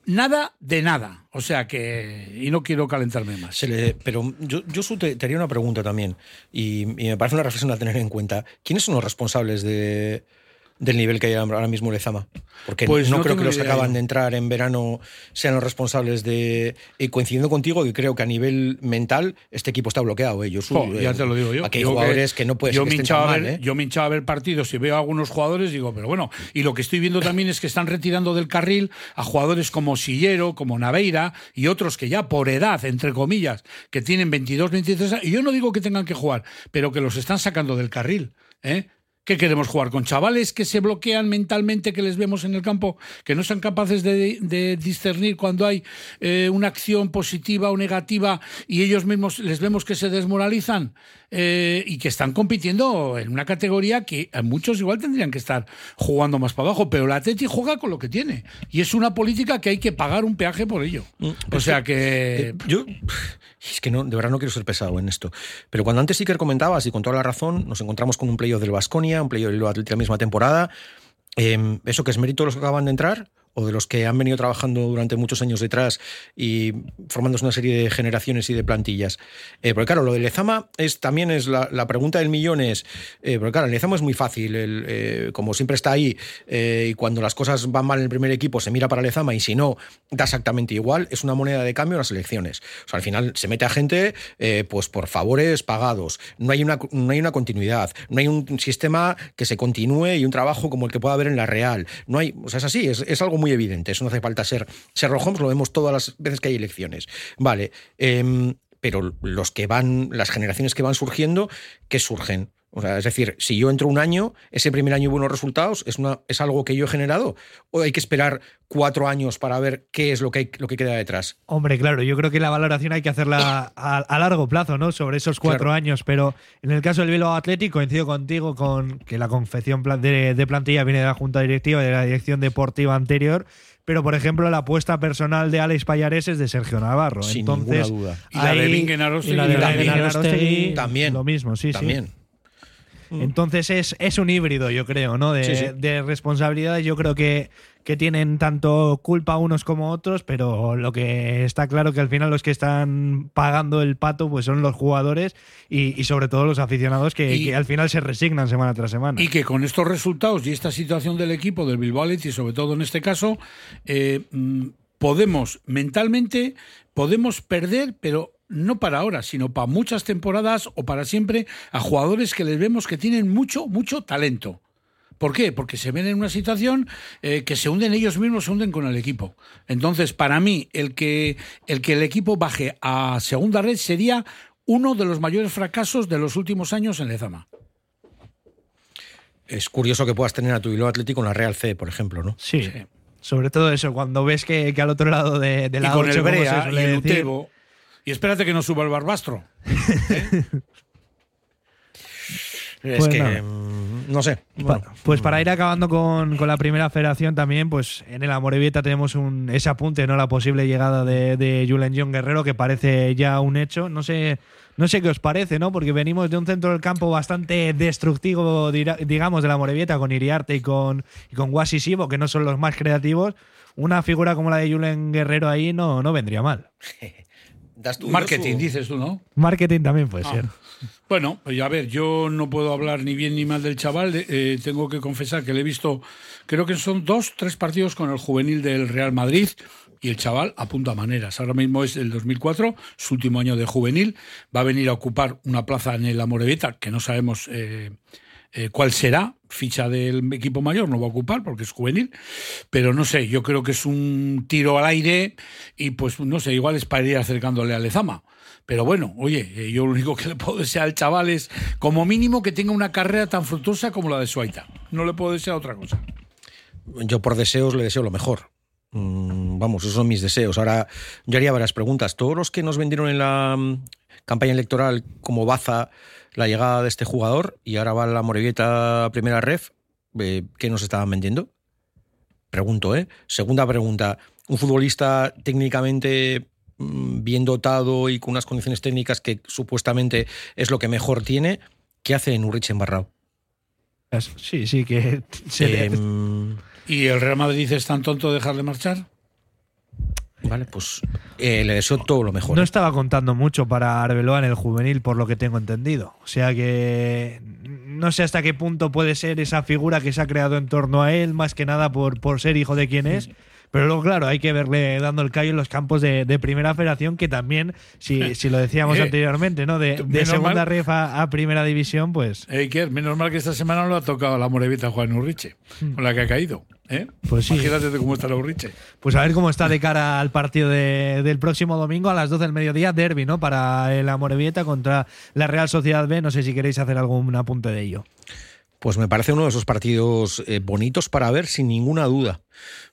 [SPEAKER 7] nada de nada. O sea que. Y no quiero calentarme más.
[SPEAKER 6] Pero yo, yo te haría una pregunta también, y, y me parece una reflexión a tener en cuenta. ¿Quiénes son los responsables de, del nivel que hay ahora mismo Lezama? Porque
[SPEAKER 7] Pues
[SPEAKER 6] no,
[SPEAKER 7] no
[SPEAKER 6] creo que los que acaban
[SPEAKER 7] yo.
[SPEAKER 6] de entrar en verano sean los responsables de. Y coincidiendo contigo, que creo que a nivel mental este equipo está bloqueado. ¿eh? Yo,
[SPEAKER 7] ya
[SPEAKER 6] eh,
[SPEAKER 7] te lo digo yo.
[SPEAKER 6] Aquí hay jugadores que, no puede
[SPEAKER 7] yo me hinchaba
[SPEAKER 6] mal.
[SPEAKER 7] ver,
[SPEAKER 6] ¿eh?
[SPEAKER 7] Yo me hinchaba a ver partidos y veo a algunos jugadores, digo, pero bueno. Y lo que estoy viendo también es que están retirando del carril a jugadores como Sillero, como Naveira y otros que ya por edad, entre comillas, que tienen 22, 23 años. Y yo no digo que tengan que jugar, pero que los están sacando del carril. ¿eh? ¿Qué queremos jugar? ¿Con chavales que se bloquean mentalmente, que les vemos en el campo, que no son capaces de, de discernir cuando hay eh, una acción positiva o negativa y ellos mismos les vemos que se desmoralizan eh, y que están compitiendo en una categoría que muchos igual tendrían que estar jugando más para abajo, pero la Atleti juega con lo que tiene y es una política que hay que pagar un peaje por ello. O sea que...
[SPEAKER 6] Eh, yo es que no, de verdad no quiero ser pesado en esto. Pero cuando antes Iker comentabas, y con toda la razón, nos encontramos con un playoff del Vasconia, un playoff Atleti la misma temporada. eh, ¿Eso que es mérito de los que acaban de entrar? ¿O de los que han venido trabajando durante muchos años detrás y formándose una serie de generaciones y de plantillas? Eh, porque claro, lo de Lezama es, también es la, la pregunta del millón es, eh, porque claro, el Lezama es muy fácil, el, eh, como siempre está ahí y cuando las cosas van mal en el primer equipo se mira para Lezama y si no, da exactamente igual, es una moneda de cambio en las elecciones. Al final se mete a gente pues por favores pagados, no hay, una, no hay una continuidad, no hay un sistema que se continúe y un trabajo como el que pueda haber en la Real. No hay, o sea, es así, es, es algo muy evidente, eso no hace falta ser Sherlock Holmes, lo vemos todas las veces que hay elecciones. Vale, em, pero los que van, las generaciones que van surgiendo, ¿qué surgen? O sea, es decir, si yo entro un año, ese primer año y buenos resultados, ¿es, una, ¿es algo que yo he generado? ¿O hay que esperar cuatro años para ver qué es lo que, hay- lo que queda detrás?
[SPEAKER 1] Hombre, claro, yo creo que la valoración hay que hacerla a, a largo plazo, ¿no? Sobre esos cuatro
[SPEAKER 6] Claro.
[SPEAKER 1] años, pero en el caso del Bilbao Atlético coincido contigo con que la confección de, de plantilla viene de la Junta Directiva y de la dirección deportiva anterior, pero por ejemplo la apuesta personal de Alex Payares es de Sergio Navarro.
[SPEAKER 6] Sin
[SPEAKER 1] Entonces,
[SPEAKER 6] ninguna duda.
[SPEAKER 7] Y la de
[SPEAKER 1] ahí-
[SPEAKER 7] Bingen Arostegui
[SPEAKER 1] y la de
[SPEAKER 7] también.
[SPEAKER 1] Arostegui,
[SPEAKER 6] También.
[SPEAKER 1] Lo mismo, sí, sí.
[SPEAKER 6] También.
[SPEAKER 1] Entonces es, es un híbrido, yo creo, ¿no? De,
[SPEAKER 6] Sí, sí.
[SPEAKER 1] de responsabilidades. Yo creo que, que tienen tanto culpa unos como otros, pero lo que está claro que al final los que están pagando el pato pues son los jugadores y, y sobre todo los aficionados que,
[SPEAKER 7] Y-
[SPEAKER 1] que al final se resignan semana tras semana.
[SPEAKER 7] Y que con estos resultados y esta situación del equipo del Bilbao Athletic, sobre todo en este caso, eh, mm, podemos mentalmente podemos perder, pero no para ahora, sino para muchas temporadas o para siempre a jugadores que les vemos que tienen mucho, mucho talento. ¿Por qué? Porque se ven en una situación eh, que se hunden ellos mismos, se hunden con el equipo. Entonces, para mí, el que el, que el equipo baje a segunda red sería uno de los mayores fracasos de los últimos años en Lezama.
[SPEAKER 6] Es curioso que puedas tener a tu Bilbao Atlético en la Real C, por ejemplo, ¿no?
[SPEAKER 1] Sí. Sobre todo eso, cuando ves que, que al otro lado de, de
[SPEAKER 7] y
[SPEAKER 1] la
[SPEAKER 7] con el
[SPEAKER 1] 8, como se
[SPEAKER 7] Brea y
[SPEAKER 1] suele
[SPEAKER 7] el
[SPEAKER 1] decir,
[SPEAKER 7] Utebo. Y espérate que no suba el Barbastro.
[SPEAKER 6] Es
[SPEAKER 1] Pues
[SPEAKER 6] que. mm, no sé.
[SPEAKER 1] Pa- Pues para ir acabando con, con la primera federación también, pues en el Amorebieta tenemos un, ese apunte, ¿no? La posible llegada de, de Julen John Guerrero, que parece ya un hecho. No sé, no sé qué os parece, ¿no? Porque venimos de un centro del campo bastante destructivo, digamos, de la Amorebieta, con Iriarte y con, y con que no son los más creativos. Una figura como la de Julen Guerrero ahí no, no vendría mal.
[SPEAKER 6] Das tú,
[SPEAKER 7] Marketing, dices tú, ¿no?
[SPEAKER 1] Marketing también puede
[SPEAKER 7] Ah.
[SPEAKER 1] ser.
[SPEAKER 7] Bueno, pues a ver, yo no puedo hablar ni bien ni mal del chaval. eh, tengo que confesar que le he visto, creo que son dos, tres partidos con el juvenil del Real Madrid y el chaval apunta maneras. Ahora mismo es el 2004, su último año de juvenil. Va a venir a ocupar una plaza en el Amorebieta, que no sabemos eh, eh, cuál será. Ficha del equipo mayor no va a ocupar porque es juvenil. Pero no sé, yo creo que es un tiro al aire y pues no sé, igual es para ir acercándole a Lezama. Pero bueno, oye, eh, yo lo único que le puedo desear al chaval es, como mínimo, que tenga una carrera tan fructuosa como la de Suaita. No le puedo desear otra cosa.
[SPEAKER 6] Yo por deseos le deseo lo mejor. Mm, Vamos, esos son mis deseos. Ahora yo haría varias preguntas. Todos los que nos vendieron en la mm, campaña electoral como baza la llegada de este jugador y ahora va la Morevieta primera ref, eh, ¿qué nos estaban vendiendo? Pregunto, ¿eh? Segunda pregunta. Un futbolista técnicamente mm, bien dotado y con unas condiciones técnicas que supuestamente es lo que mejor tiene, ¿qué hace en Urrich embarrado?
[SPEAKER 1] Sí, sí, que se le-
[SPEAKER 6] Em,
[SPEAKER 7] ¿Y el Real Madrid es tan tonto de dejarle marchar?
[SPEAKER 6] Vale, pues eh, le deseo todo lo mejor.
[SPEAKER 1] No
[SPEAKER 6] ¿eh?
[SPEAKER 1] estaba contando mucho para Arbeloa en el juvenil, por lo que tengo entendido. O sea que no sé hasta qué punto puede ser esa figura que se ha creado en torno a él, más que nada por, por ser hijo de quien es. Pero luego, claro, hay que verle dando el callo en los campos de, de primera federación, que también, si, si lo decíamos
[SPEAKER 7] Eh,
[SPEAKER 1] anteriormente, ¿no? De, segunda ref a, a primera división, pues,
[SPEAKER 7] Eiker, menos mal que esta semana no le ha tocado la Morevita Juan Urriche, con la que ha caído. ¿eh?
[SPEAKER 1] Pues sí.
[SPEAKER 7] Imagínate cómo está la Urriche.
[SPEAKER 1] pues a ver cómo está de cara al partido de- del próximo domingo a las 12 del mediodía, derby, ¿no? Para el Amorebieta contra la Real Sociedad B. No sé si queréis hacer algún apunte de ello.
[SPEAKER 6] Pues me parece uno de esos partidos eh, bonitos para ver sin ninguna duda.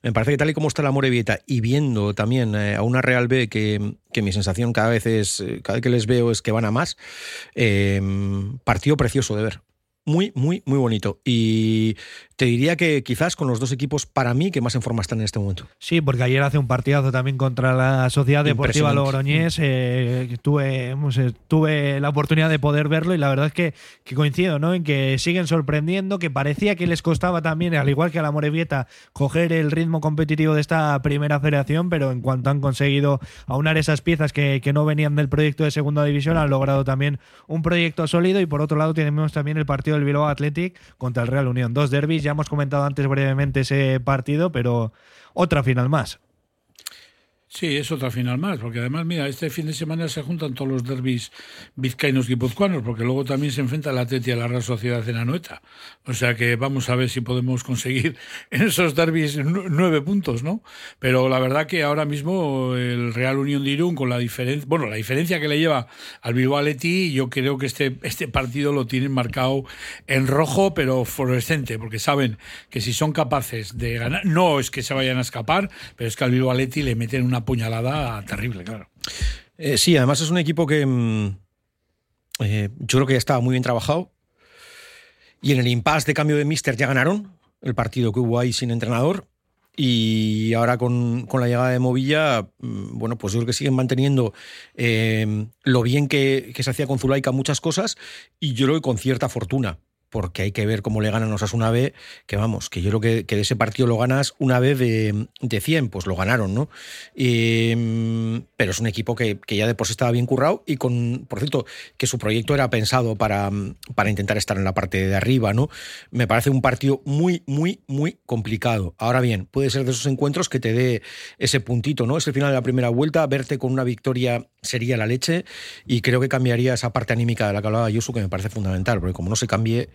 [SPEAKER 6] Me parece que tal y como está la Morevieta y viendo también eh, a una Real B que, que mi sensación cada vez es, eh, cada vez que les veo es que van a más, partido precioso de ver. Muy, muy, muy bonito. Y te diría que quizás con los dos equipos para mí que más en forma están en este momento.
[SPEAKER 1] Sí, porque ayer hace un partidazo también contra la Sociedad Deportiva. Logroñés. eh, tuve, eh, tuve la oportunidad de poder verlo y la verdad es que, que coincido ¿no? en que siguen sorprendiendo, que parecía que les costaba también, al igual que a la Morevieta, coger el ritmo competitivo de esta primera federación, pero en cuanto han conseguido aunar esas piezas que, que no venían del proyecto de segunda división, han logrado también un proyecto sólido y por otro lado tenemos también el partido del Bilbao Athletic contra el Real Unión. Dos derbis, ya hemos comentado antes brevemente ese partido, pero otra final más.
[SPEAKER 7] Sí, es otra final más, porque además, mira, este fin de semana se juntan todos los derbis vizcaínos guipuzcoanos, porque luego también se enfrenta la Atleti a la Real Sociedad en Anoeta. O sea que vamos a ver si podemos conseguir en esos derbis nu- nueve puntos, ¿no? Pero la verdad que ahora mismo el Real Unión de Irún, con la diferencia, bueno, la diferencia que le lleva al Bilbao Atleti, yo creo que este, este partido lo tienen marcado en rojo, pero fluorescente, porque saben que si son capaces de ganar, no es que se vayan a escapar, pero es que al Bilbao Atleti le meten una puñalada terrible, claro.
[SPEAKER 6] Eh, sí, además es un equipo que mm, eh, yo creo que ya estaba muy bien trabajado. Y en el impasse de cambio de Mister ya ganaron el partido que hubo ahí sin entrenador. Y ahora con, con la llegada de Movilla, mm, bueno, pues yo creo que siguen manteniendo eh, lo bien que, que se hacía con Zulaika muchas cosas y yo creo que con cierta fortuna. Porque hay que ver cómo le ganan a Osasuna B, que vamos, que yo creo que, que de ese partido lo ganas una vez de, de 100, pues lo ganaron, ¿no? Eh, pero es un equipo que, que ya de por sí estaba bien currado y con, por cierto, que su proyecto era pensado para, para intentar estar en la parte de arriba, ¿no? Me parece un partido muy, muy, muy complicado. Ahora bien, puede ser de esos encuentros que te dé ese puntito, ¿no? Es el final de la primera vuelta, verte con una victoria sería la leche y creo que cambiaría esa parte anímica de la que hablaba Yusu, que me parece fundamental, porque como no se cambie,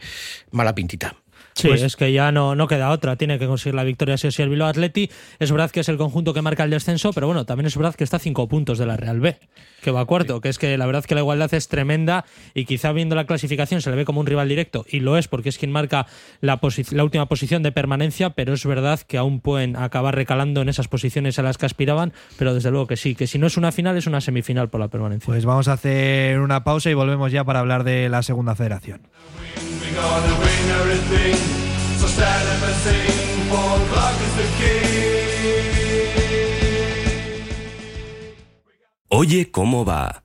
[SPEAKER 6] mala pintita.
[SPEAKER 2] Sí,
[SPEAKER 1] Pues-
[SPEAKER 2] es que ya no, no queda otra. Tiene que conseguir la victoria si o sí el Bilbao Atleti. Es verdad que es el conjunto que marca el descenso, pero bueno, también es verdad que está a cinco puntos de la Real B, que va cuarto. Que es que la verdad que la igualdad es tremenda y quizá viendo la clasificación se le ve como un rival directo y lo es porque es quien marca la, posi- la última posición de permanencia, pero es verdad que aún pueden acabar recalando en esas posiciones a las que aspiraban, pero desde luego que sí, que si no es una final es una semifinal por la permanencia.
[SPEAKER 1] Pues vamos a hacer una pausa y volvemos ya para hablar de la segunda federación.
[SPEAKER 3] Oye cómo va.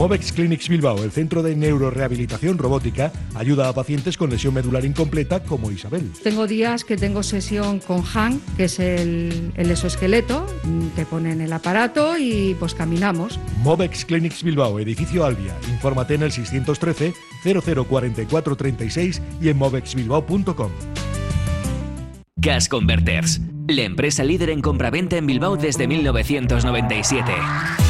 [SPEAKER 8] Movex Clinics Bilbao, el centro de neurorehabilitación robótica, ayuda a pacientes con lesión medular incompleta como Isabel.
[SPEAKER 9] Tengo días que tengo sesión con Han, que es el, el exoesqueleto, te ponen el aparato y pues caminamos.
[SPEAKER 8] Movex Clinics Bilbao, edificio Albia. Infórmate en el 613 0044 36 y en movexbilbao.com.
[SPEAKER 10] Gas Converters, la empresa líder en compraventa en Bilbao desde 1997.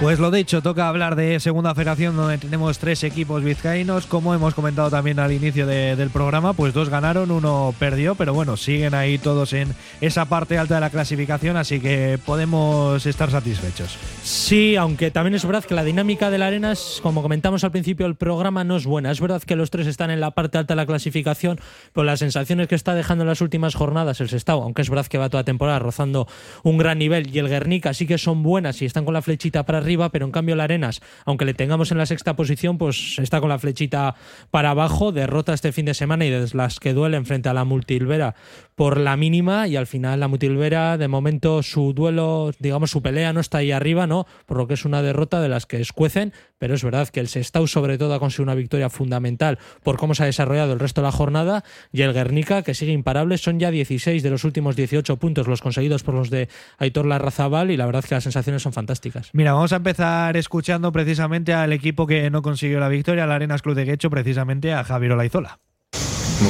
[SPEAKER 1] Pues lo dicho, toca hablar de segunda federación donde tenemos tres equipos vizcaínos. Como hemos comentado también al inicio de- del programa, pues dos ganaron, uno perdió, pero bueno, siguen ahí todos en esa parte alta de la clasificación, así que podemos estar satisfechos.
[SPEAKER 2] Sí, aunque también es verdad que la dinámica de la arena, como comentamos al principio del programa, no es buena. Es verdad que los tres están en la parte alta de la clasificación, pero las sensaciones que está dejando en las últimas jornadas el Sestao, aunque es verdad que va toda temporada rozando un gran nivel, y el Guernica sí que son buenas y están con la flechita para arriba, pero en cambio el Arenas, aunque le tengamos en la sexta posición, pues está con la flechita para abajo, derrota este fin de semana y de las que duelen frente a la Multilvera por la mínima y al final la Mutilvera de momento su duelo, digamos su pelea no está ahí arriba, ¿no? Por lo que es una derrota de las que escuecen, pero es verdad que el Sestau sobre todo ha conseguido una victoria fundamental por cómo se ha desarrollado el resto de la jornada y el Guernica que sigue imparable, son ya 16 de los últimos 18 puntos los conseguidos por los de Aitor Larrazabal y la verdad que las sensaciones son fantásticas.
[SPEAKER 1] Mira, vamos a empezar escuchando precisamente al equipo que no consiguió la victoria, el Arenas Club de Guecho, precisamente a Javier Olaizola.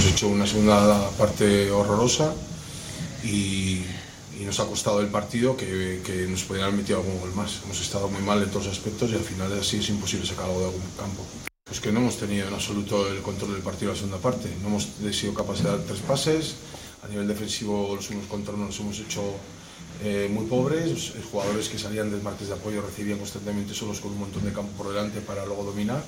[SPEAKER 11] Hemos hecho una segunda parte horrorosa y, y nos ha costado el partido que, que nos podrían haber metido algún gol más. Hemos estado muy mal en todos los aspectos y al final así es imposible sacar algo de algún campo. Pues que no hemos tenido en absoluto el control del partido en la segunda parte. No hemos sido capaces de dar tres pases. A nivel defensivo los unos contra unos los hemos hecho eh, muy pobres. Los jugadores que salían del martes de apoyo recibían constantemente solos con un montón de campo por delante para luego dominar.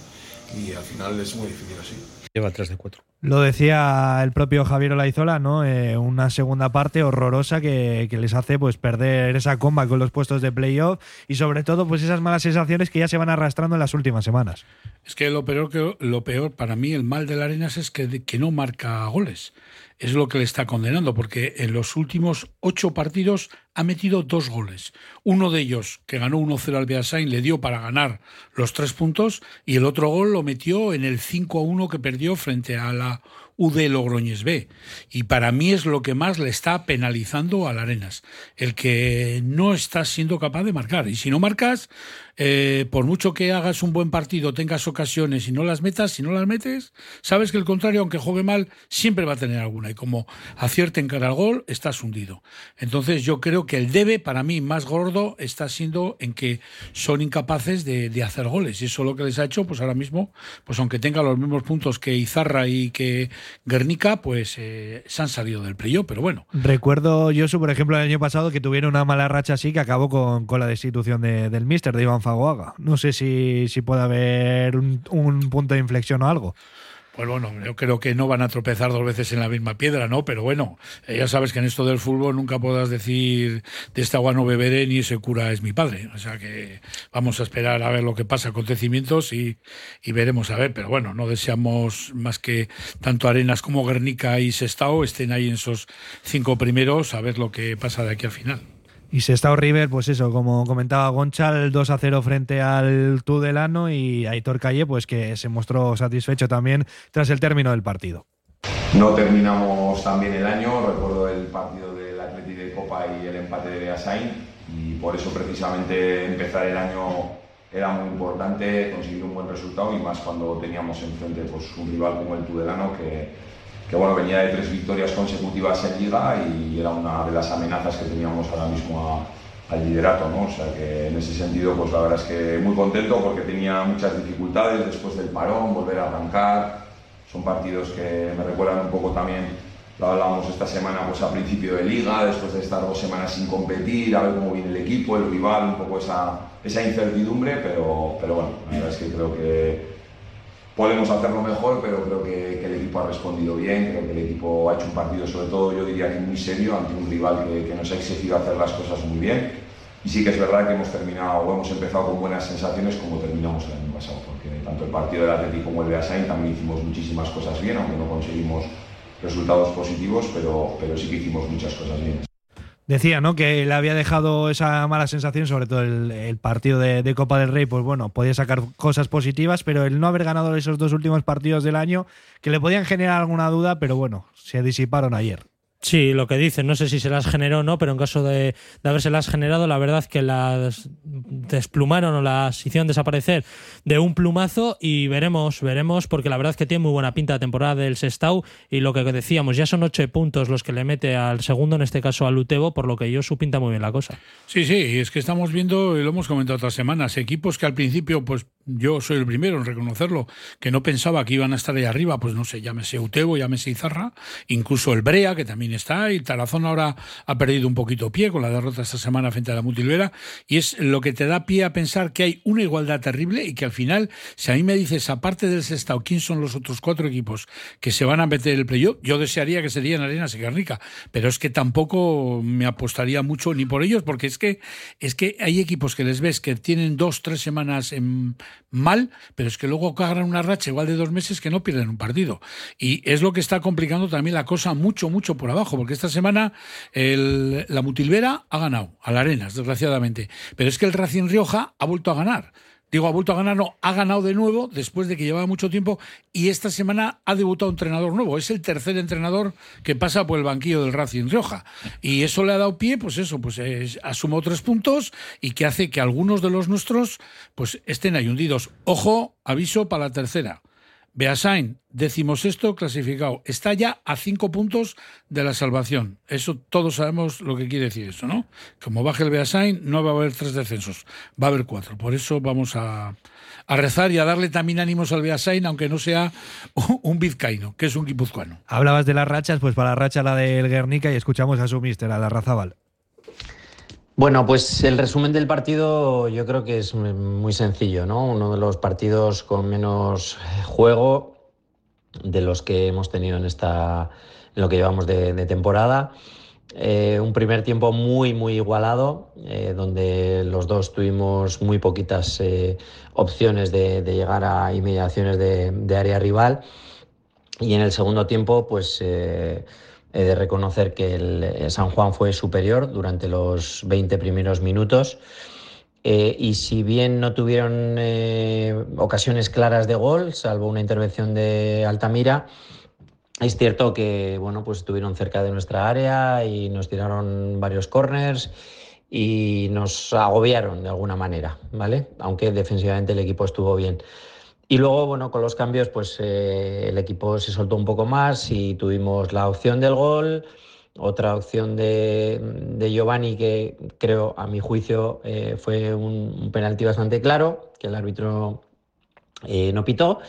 [SPEAKER 11] Y al final es muy difícil así.
[SPEAKER 6] Lleva 3 de 4.
[SPEAKER 1] Lo decía el propio Javier Olaizola, ¿no? Eh, una segunda parte horrorosa que, que les hace pues perder esa comba con los puestos de playoff y sobre todo pues esas malas sensaciones que ya se van arrastrando en las últimas semanas.
[SPEAKER 7] Es que lo peor, que lo peor para mí, el mal de Arenas es que, que no marca goles. Es lo que le está condenando, porque en los últimos ocho partidos ha metido dos goles. Uno de ellos, que ganó 1-0 al Beasain, le dio para ganar los tres puntos, y el otro gol lo metió en el 5-1 que perdió frente a la UD Logroñez B. Y para mí es lo que más le está penalizando al Arenas, el que no está siendo capaz de marcar. Y si no marcas, eh, por mucho que hagas un buen partido, tengas ocasiones y no las metas, si no las metes, sabes que el contrario, aunque juegue mal, siempre va a tener alguna. Y como acierte en cara al gol, estás hundido. Entonces yo creo que el debe, para mí, más gordo, está siendo en que son incapaces de, hacer goles. Y eso es lo que les ha hecho, pues ahora mismo, pues aunque tenga los mismos puntos que Izarra y que Guernica, pues eh, se han salido del playoff. Pero bueno,
[SPEAKER 1] Recuerdo, Josu, por ejemplo, el año pasado que tuvieron una mala racha así que acabó con, la destitución de- del míster, de Iván Fagoaga. No sé si, si puede haber un, un punto de inflexión o algo.
[SPEAKER 7] Pues bueno, yo creo que no van a tropezar dos veces en la misma piedra, ¿no? Pero bueno, eh, ya sabes que en esto del fútbol nunca podrás decir de esta agua no beberé ni ese cura es mi padre. O sea que vamos a esperar a ver lo que pasa, acontecimientos y, y veremos a ver. Pero bueno, no deseamos más que tanto Arenas como Guernica y Sestao estén ahí en esos cinco primeros a ver lo que pasa de aquí al final.
[SPEAKER 1] Y Sestao River, pues eso, como comentaba Gonchal, 2 a 0 frente al Tudelano y Aitor Calle, pues que se mostró satisfecho también tras el término del partido.
[SPEAKER 12] No terminamos tan bien el año, recuerdo el partido del Atleti de Copa y el empate de Beasain y por eso precisamente empezar el año era muy importante conseguir un buen resultado y más cuando teníamos enfrente pues, un rival como el Tudelano que, que bueno, venía de tres victorias consecutivas en Liga y era una de las amenazas que teníamos ahora mismo al liderato, ¿no? O sea que en ese sentido, pues la verdad es que muy contento porque tenía muchas dificultades después del parón, volver a arrancar. Son partidos que me recuerdan un poco también, lo hablábamos esta semana, pues a principio de Liga, después de estar dos semanas sin competir, a ver cómo viene el equipo, el rival, un poco esa, esa incertidumbre, pero, pero bueno, la verdad es que creo que podemos hacerlo mejor, pero creo que, el equipo ha respondido bien, creo que el equipo ha hecho un partido, sobre todo yo diría que muy serio, ante un rival que, que nos ha exigido hacer las cosas muy bien. Y sí que es verdad que hemos terminado o hemos empezado con buenas sensaciones como terminamos el año pasado, porque tanto el partido del Atlético como el de Asain también hicimos muchísimas cosas bien, aunque no conseguimos resultados positivos, pero, pero sí que hicimos muchas cosas bien.
[SPEAKER 1] Decía, ¿no? Que le había dejado esa mala sensación, sobre todo el, partido de, de Copa del Rey, pues bueno, podía sacar cosas positivas, pero el no haber ganado esos dos últimos partidos del año, que le podían generar alguna duda, pero bueno, se disiparon ayer.
[SPEAKER 2] Sí, lo que dicen, no sé si se las generó o no, pero en caso de, de habérselas generado, la verdad que las desplumaron o las hicieron desaparecer de un plumazo y veremos, veremos, porque la verdad que tiene muy buena pinta la temporada del Sestau y lo que decíamos, ya son ocho puntos los que le mete al segundo, en este caso al Utebo, por lo que yo su pinta muy bien la cosa.
[SPEAKER 7] Sí, sí, es que estamos viendo, y lo hemos comentado otras semanas, equipos que al principio, pues yo soy el primero en reconocerlo, que no pensaba que iban a estar ahí arriba, pues no sé, llámese Utebo, llámese Izarra, incluso el Brea, que también está, y Tarazón ahora ha perdido un poquito pie con la derrota esta semana frente a la Mutilvera, y es lo que te da pie a pensar que hay una igualdad terrible y que al final, si a mí me dices, aparte del Sestao, ¿quién son los otros cuatro equipos que se van a meter el playoff? Yo desearía que serían Arenas y Guernica, pero es que tampoco me apostaría mucho ni por ellos, porque es que, es que hay equipos que les ves que tienen dos, tres semanas en mal, pero es que luego agarran una racha igual de dos meses que no pierden un partido. Y es lo que está complicando también la cosa mucho, mucho por abajo, porque esta semana el- la Mutilvera ha ganado a la Arenas, desgraciadamente. Pero es que el Racing Rioja ha vuelto a ganar. Digo, ha vuelto a ganar, no, ha ganado de nuevo después de que llevaba mucho tiempo y esta semana ha debutado un entrenador nuevo. Es el tercer entrenador que pasa por el banquillo del Racing Rioja. Y eso le ha dado pie, pues eso, pues es, asumó tres puntos y que hace que algunos de los nuestros pues estén ahí hundidos. Ojo, aviso para la tercera. Beasain, decimosexto clasificado. Está ya a cinco puntos de la salvación. Eso todos sabemos lo que quiere decir eso, ¿no? Como baje el Beasain, no va a haber tres descensos, va a haber cuatro. Por eso vamos a, rezar y a darle también ánimos al Beasain, aunque no sea un vizcaíno, que es un guipuzcoano.
[SPEAKER 1] Hablabas de las rachas, pues para la racha la del Guernica y escuchamos a su mister, a la Razabal.
[SPEAKER 13] Bueno, pues el resumen del partido yo creo que es muy sencillo, ¿no? Uno de los partidos con menos juego de los que hemos tenido en esta en lo que llevamos de, de temporada. Eh, un primer tiempo muy, muy igualado, eh, donde los dos tuvimos muy poquitas eh, opciones de, de llegar a inmediaciones de, de área rival. Y en el segundo tiempo, pues eh, he de reconocer que el eh, San Juan fue superior durante los 20 primeros minutos. Eh, y si bien no tuvieron eh, ocasiones claras de gol, salvo una intervención de Altamira, es cierto que bueno, pues estuvieron cerca de nuestra área y nos tiraron varios corners y nos agobiaron de alguna manera, ¿vale? Aunque defensivamente el equipo estuvo bien. Y luego, bueno, con los cambios, pues eh, el equipo se soltó un poco más y tuvimos la opción del gol, otra opción de, de Giovanni que creo, a mi juicio, eh, fue un, penalti bastante claro, que el árbitro eh, no pitó.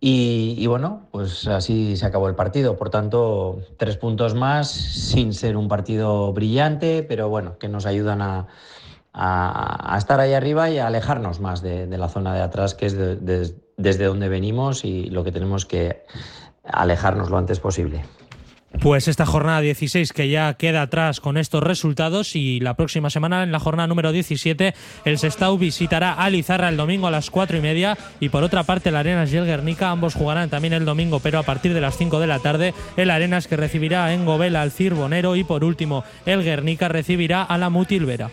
[SPEAKER 13] Y, bueno, pues así se acabó el partido. Por tanto, tres puntos más, sin ser un partido brillante, pero bueno, que nos ayudan a, a- estar ahí arriba y a alejarnos más de, de la zona de atrás, que es de- de- desde donde venimos y lo que tenemos que alejarnos lo antes posible.
[SPEAKER 2] Pues esta jornada 16 que ya queda atrás con estos resultados y la próxima semana en la jornada número 17 el Sestau visitará a Lizarra el domingo a las 4 y media y por otra parte el Arenas y el Guernica ambos jugarán también el domingo pero a partir de las 5 de la tarde el Arenas que recibirá en Gobela al Cirbonero y por último el Guernica recibirá a la Mutilvera.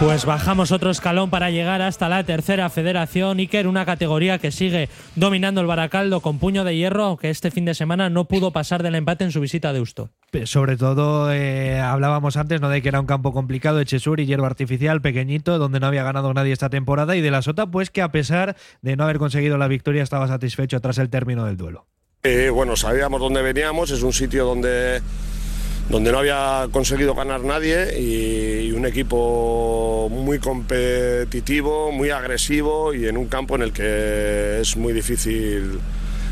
[SPEAKER 2] Pues bajamos otro escalón para llegar hasta la tercera federación, Iker, una categoría que sigue dominando el Baracaldo con puño de hierro, aunque este fin de semana no pudo pasar del empate en su visita a Deusto.
[SPEAKER 1] Sobre todo, eh, hablábamos antes ¿no? de que era un campo complicado de Chesur y hierba artificial, pequeñito, donde no había ganado nadie esta temporada, y de la Sota, pues que a pesar de no haber conseguido la victoria, estaba satisfecho tras el término del duelo.
[SPEAKER 14] Eh, bueno, sabíamos dónde veníamos, es un sitio donde, donde no había conseguido ganar nadie y, y un equipo muy competitivo, muy agresivo y en un campo en el que es muy difícil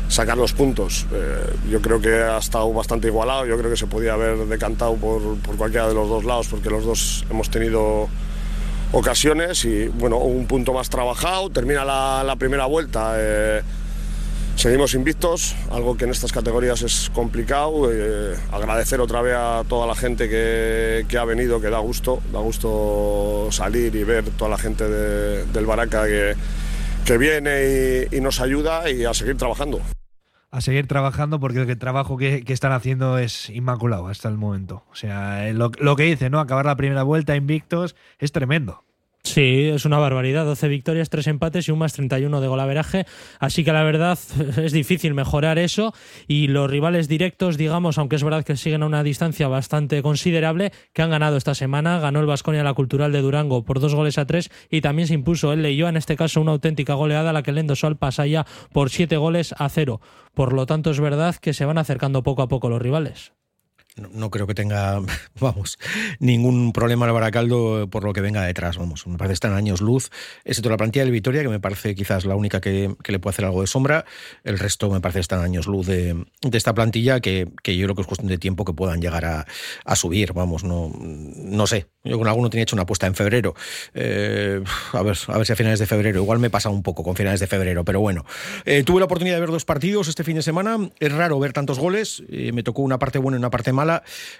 [SPEAKER 14] sacar los puntos. Eh, yo creo que ha estado bastante igualado, yo creo que se podía haber decantado por, por cualquiera de los dos lados porque los dos hemos tenido ocasiones y bueno, un punto más trabajado, termina la, la primera vuelta. eh, Seguimos invictos, algo que en estas categorías es complicado. eh, agradecer otra vez a toda la gente que, que ha venido, que da gusto, da gusto salir y ver toda la gente de- del Baraca que, que viene y, y nos ayuda y a seguir trabajando.
[SPEAKER 1] A seguir trabajando porque el trabajo que, que están haciendo es inmaculado hasta el momento. O sea, eh, lo, lo que dice, ¿no? Acabar la primera vuelta invictos es tremendo.
[SPEAKER 2] Sí, es una barbaridad. 12 victorias, 3 empates y un más 31 de golaveraje. Así que la verdad es difícil mejorar eso. Y los rivales directos, digamos, aunque es verdad que siguen a una distancia bastante considerable, que han ganado esta semana. Ganó el Vasconia la Cultural de Durango por dos goles a tres y también se impuso el Leioa, en este caso una auténtica goleada, la que el Endosol pasa ya por siete goles a cero. Por lo tanto, es verdad que se van acercando poco a poco los rivales.
[SPEAKER 6] No, creo que tenga, vamos, ningún problema el Baracaldo por lo que venga detrás. Vamos, me parece que está en años luz. Excepto la plantilla del Vitoria, que me parece quizás la única que, que le puede hacer algo de sombra. El resto me parece que está en años luz de, de esta plantilla, que, que yo creo que es cuestión de tiempo que puedan llegar a, a subir. Vamos, no, no sé. Yo con alguno tenía hecho una apuesta en febrero. Eh, a, ver, a ver si a finales de febrero. Igual me pasa un poco con finales de febrero, pero bueno. Eh, tuve la oportunidad de ver dos partidos este fin de semana. Es raro ver tantos goles. Eh, me tocó una parte buena y una parte mala.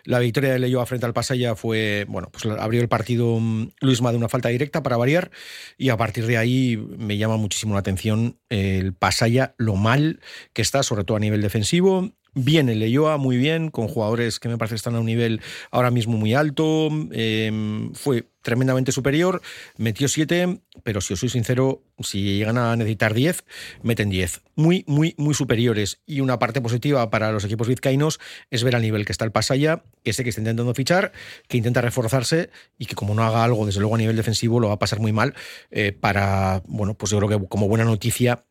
[SPEAKER 6] La victoria de Leyoa frente al Pasaya fue, bueno, pues abrió el partido mm, Luisma de una falta directa para variar. Y a partir de ahí me llama muchísimo la atención el Pasaya, lo mal que está, sobre todo a nivel defensivo. Bien el Leyoa, muy bien, con jugadores que me parece que están a un nivel ahora mismo muy alto. eh, fue tremendamente superior, metió 7, pero si os soy sincero, si llegan a necesitar 10, meten 10. Muy, muy, muy superiores. Y una parte positiva para los equipos vizcaínos es ver al nivel que está el Pasaya, que sé que está intentando fichar, que intenta reforzarse y que como no haga algo, desde luego a nivel defensivo, lo va a pasar muy mal eh, para, bueno, pues yo creo que como buena noticia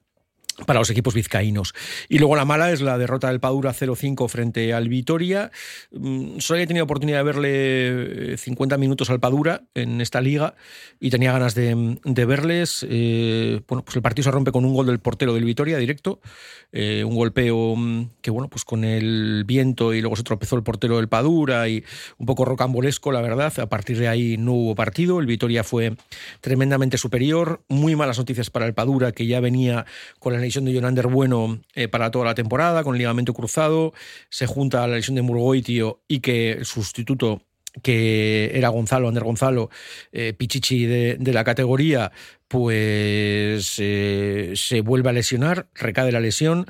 [SPEAKER 6] para los equipos vizcaínos. Y luego la mala es la derrota del Padura 0-5 frente al Vitoria. Mm, Solo he tenido oportunidad de verle eh, 50 minutos al Padura en esta liga y tenía ganas de, de verles. Eh, bueno, pues el partido se rompe con un gol del portero del Vitoria directo, eh, un golpeo mm, que bueno, pues con el viento y luego se tropezó el portero del Padura y un poco rocambolesco, la verdad. A partir de ahí no hubo partido. El Vitoria fue tremendamente superior. Muy malas noticias para el Padura, que ya venía con la lesión de Jonander Bueno eh, para toda la temporada, con ligamento cruzado. Se junta a la lesión de Murgoitio y que el sustituto que era Gonzalo, Ander Gonzalo, eh, Pichichi de, de la categoría, pues eh, se vuelve a lesionar, recae la lesión.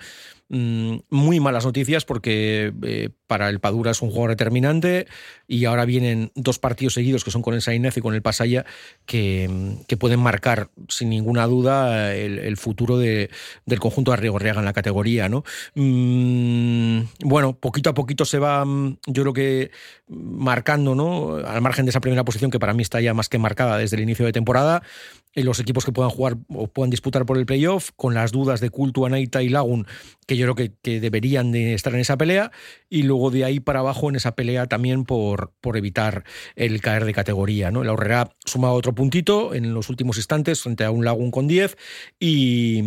[SPEAKER 6] Mm, muy malas noticias porque eh, para el Padura es un jugador determinante y ahora vienen dos partidos seguidos que son con el Sainz y con el Pasaya que, que pueden marcar sin ninguna duda el, el futuro de- del conjunto de Arrigorriaga en la categoría. ¿no? Mm, bueno, poquito a poquito se va, mm, yo creo que marcando, ¿no? al margen de esa primera posición que para mí está ya más que marcada desde el inicio de temporada, los equipos que puedan jugar o puedan disputar por el playoff, con las dudas de Cultu, Anaita y Lagun, que yo creo que, deberían de estar en esa pelea, y luego de ahí para abajo en esa pelea también por, por evitar el caer de categoría. ¿no? La Horrera suma otro puntito en los últimos instantes frente a un Lagun con 10 y...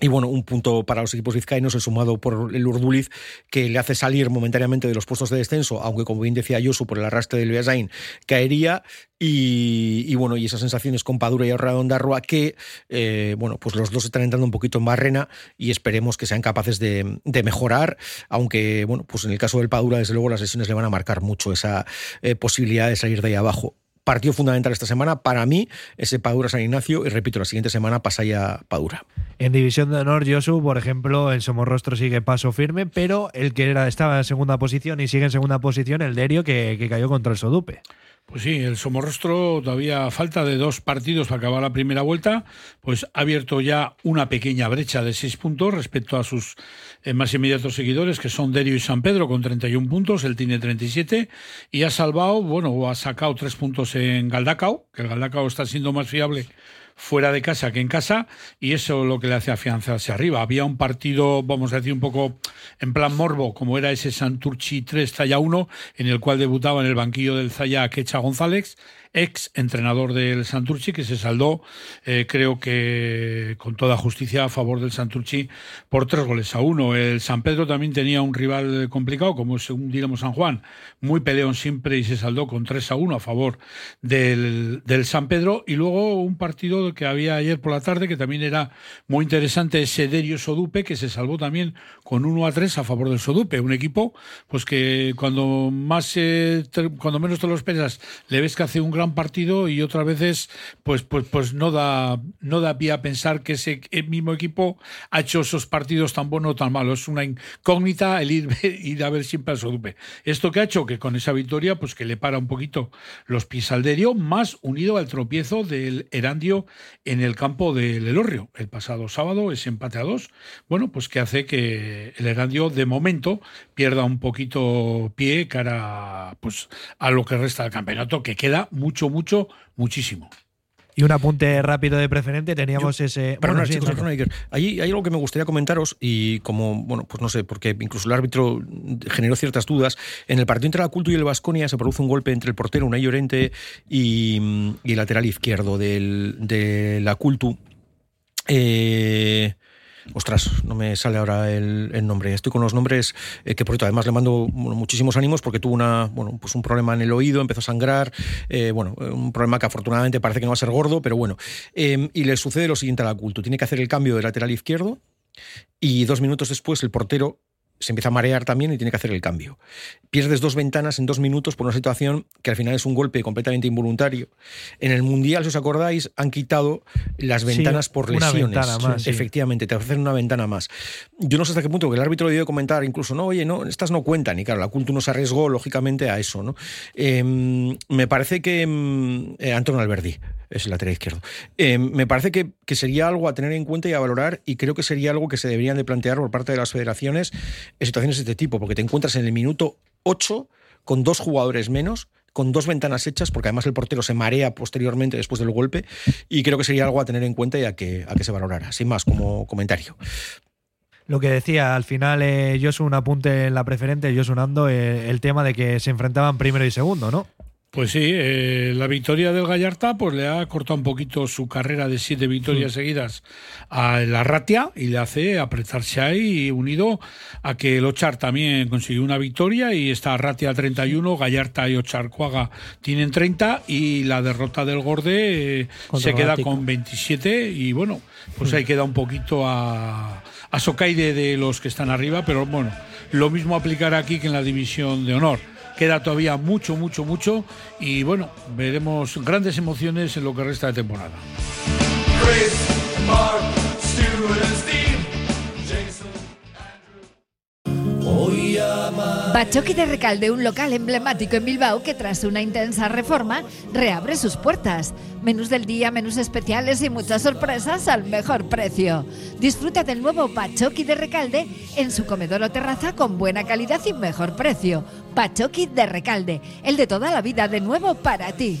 [SPEAKER 6] y bueno, un punto para los equipos vizcaínos, el sumado por el Urduliz, que le hace salir momentáneamente de los puestos de descenso, aunque como bien decía Yosu, por el arrastre del Beasain, caería. Y, bueno, y esas sensaciones con Padura y Ondarroa que, eh, bueno, pues los dos están entrando un poquito en barrena y esperemos que sean capaces de, de mejorar, aunque, bueno, pues en el caso del Padura, desde luego las lesiones le van a marcar mucho esa eh, posibilidad de salir de ahí abajo. Partido fundamental esta semana para mí, ese Padura San Ignacio, y repito, la siguiente semana pasa ya Padura.
[SPEAKER 1] En División de Honor, Josu, por ejemplo, el Somorrostro sigue paso firme, pero el que era, estaba en segunda posición y sigue en segunda posición, el Derio, que, que cayó contra el Sodupe.
[SPEAKER 7] Pues sí, el Somorrostro todavía falta de dos partidos para acabar la primera vuelta, pues ha abierto ya una pequeña brecha de seis puntos respecto a sus eh, más inmediatos seguidores, que son Derio y San Pedro con 31 puntos, él tiene 37, y ha salvado, bueno, ha sacado tres puntos en Galdacao, que el Galdacao está siendo más fiable fuera de casa que en casa y eso es lo que le hace afianzarse arriba. Había un partido, vamos a decir, un poco en plan morbo, como era ese Santurchi 3 Zaya 1, en el cual debutaba en el banquillo del Zaya Quecha González, ex entrenador del Santurchi, que se saldó, eh, creo que con toda justicia, a favor del Santurchi por tres goles a uno. El San Pedro también tenía un rival complicado, como según diremos San Juan, muy peleón siempre y se saldó con 3 a 1 a favor del, del San Pedro. Y luego un partido que había ayer por la tarde, que también era muy interesante, ese Derio Sodupe, que se salvó también con 1 a 3 a favor del Sodupe. Un equipo pues que cuando más eh, cuando menos te lo esperas, le ves que hace un gran partido y otras veces pues, pues, pues no da no da pie a pensar que ese mismo equipo ha hecho esos partidos tan buenos o tan malos. Es una incógnita el ir, ir a ver siempre al Sodupe. Esto que ha hecho que con esa victoria, pues que le para un poquito los pies al Derio, más unido al tropiezo del Erandio en el campo del Elorrio el pasado sábado, ese empate a dos. Bueno, pues que hace que el Erandio de momento pierda un poquito pie cara pues a lo que resta del campeonato, que queda mucho, mucho, muchísimo.
[SPEAKER 1] Y un apunte rápido de preferente, teníamos ese. Bueno, sí,
[SPEAKER 6] chicos. Hay, hay algo que me gustaría comentaros y como, bueno, pues no sé, porque incluso el árbitro generó ciertas dudas. En el partido entre la Culto y el Vasconia se produce un golpe entre el portero, Unai Llorente, y, y el lateral izquierdo del, de la Cultu. Eh, Ostras, no me sale ahora el, nombre. Estoy con los nombres eh, que por cierto además le mando muchísimos ánimos porque tuvo una, bueno, pues un problema en el oído, empezó a sangrar, eh, bueno, un problema que afortunadamente parece que no va a ser gordo, pero bueno. Eh, y le sucede lo siguiente a la culto. Tiene que hacer el cambio de lateral izquierdo y dos minutos después el portero se empieza a marear también y tiene que hacer el cambio. Pierdes dos ventanas en dos minutos por una situación que al final es un golpe completamente involuntario. En el Mundial, si os acordáis, han quitado las
[SPEAKER 1] Sí,
[SPEAKER 6] ventanas por
[SPEAKER 1] una
[SPEAKER 6] lesiones.
[SPEAKER 1] ventana más, sí.
[SPEAKER 6] Efectivamente, te ofrecen una ventana más. Yo no sé hasta qué punto que el árbitro debió comentar incluso, no, oye, no, estas no cuentan. Y claro, la cultura no se arriesgó, lógicamente, a eso. ¿no? Eh, me parece que mm, eh, Antonio Alberdi es el lateral izquierdo. Eh, me parece que, que sería algo a tener en cuenta y a valorar y creo que sería algo que se deberían de plantear por parte de las federaciones en situaciones de este tipo, porque te encuentras en el minuto 8 con dos jugadores menos con dos ventanas hechas, porque además el portero se marea posteriormente después del golpe, y creo que sería algo a tener en cuenta y a que, a que se valorara. Sin más, como comentario.
[SPEAKER 1] Lo que decía, al final, eh, Josu, un apunte en la preferente, Josu Nando, eh, el tema de que se enfrentaban primero y segundo, ¿no?
[SPEAKER 7] Pues sí, eh, la victoria del Gallarta pues le ha cortado un poquito su carrera de siete victorias seguidas a la Ratia y le hace apretarse ahí unido a que el Ochar también consiguió una victoria y está Ratia 31, Gallarta y Ocharcuaga tienen 30 y la derrota del Gorde eh, se queda con 27 y bueno, pues ahí queda un poquito a, a socaire de los que están arriba, pero bueno, lo mismo aplicar aquí que en la división de honor. Queda todavía mucho, mucho, mucho y bueno, veremos grandes emociones en lo que resta de temporada.
[SPEAKER 15] Bachoqui de Recalde, un local emblemático en Bilbao que tras una intensa reforma reabre sus puertas. Menús del día, menús especiales y muchas sorpresas al mejor precio. Disfruta del nuevo Bachoqui de Recalde en su comedor o terraza con buena calidad y mejor precio. Bachoqui de Recalde, el de toda la vida de nuevo para ti.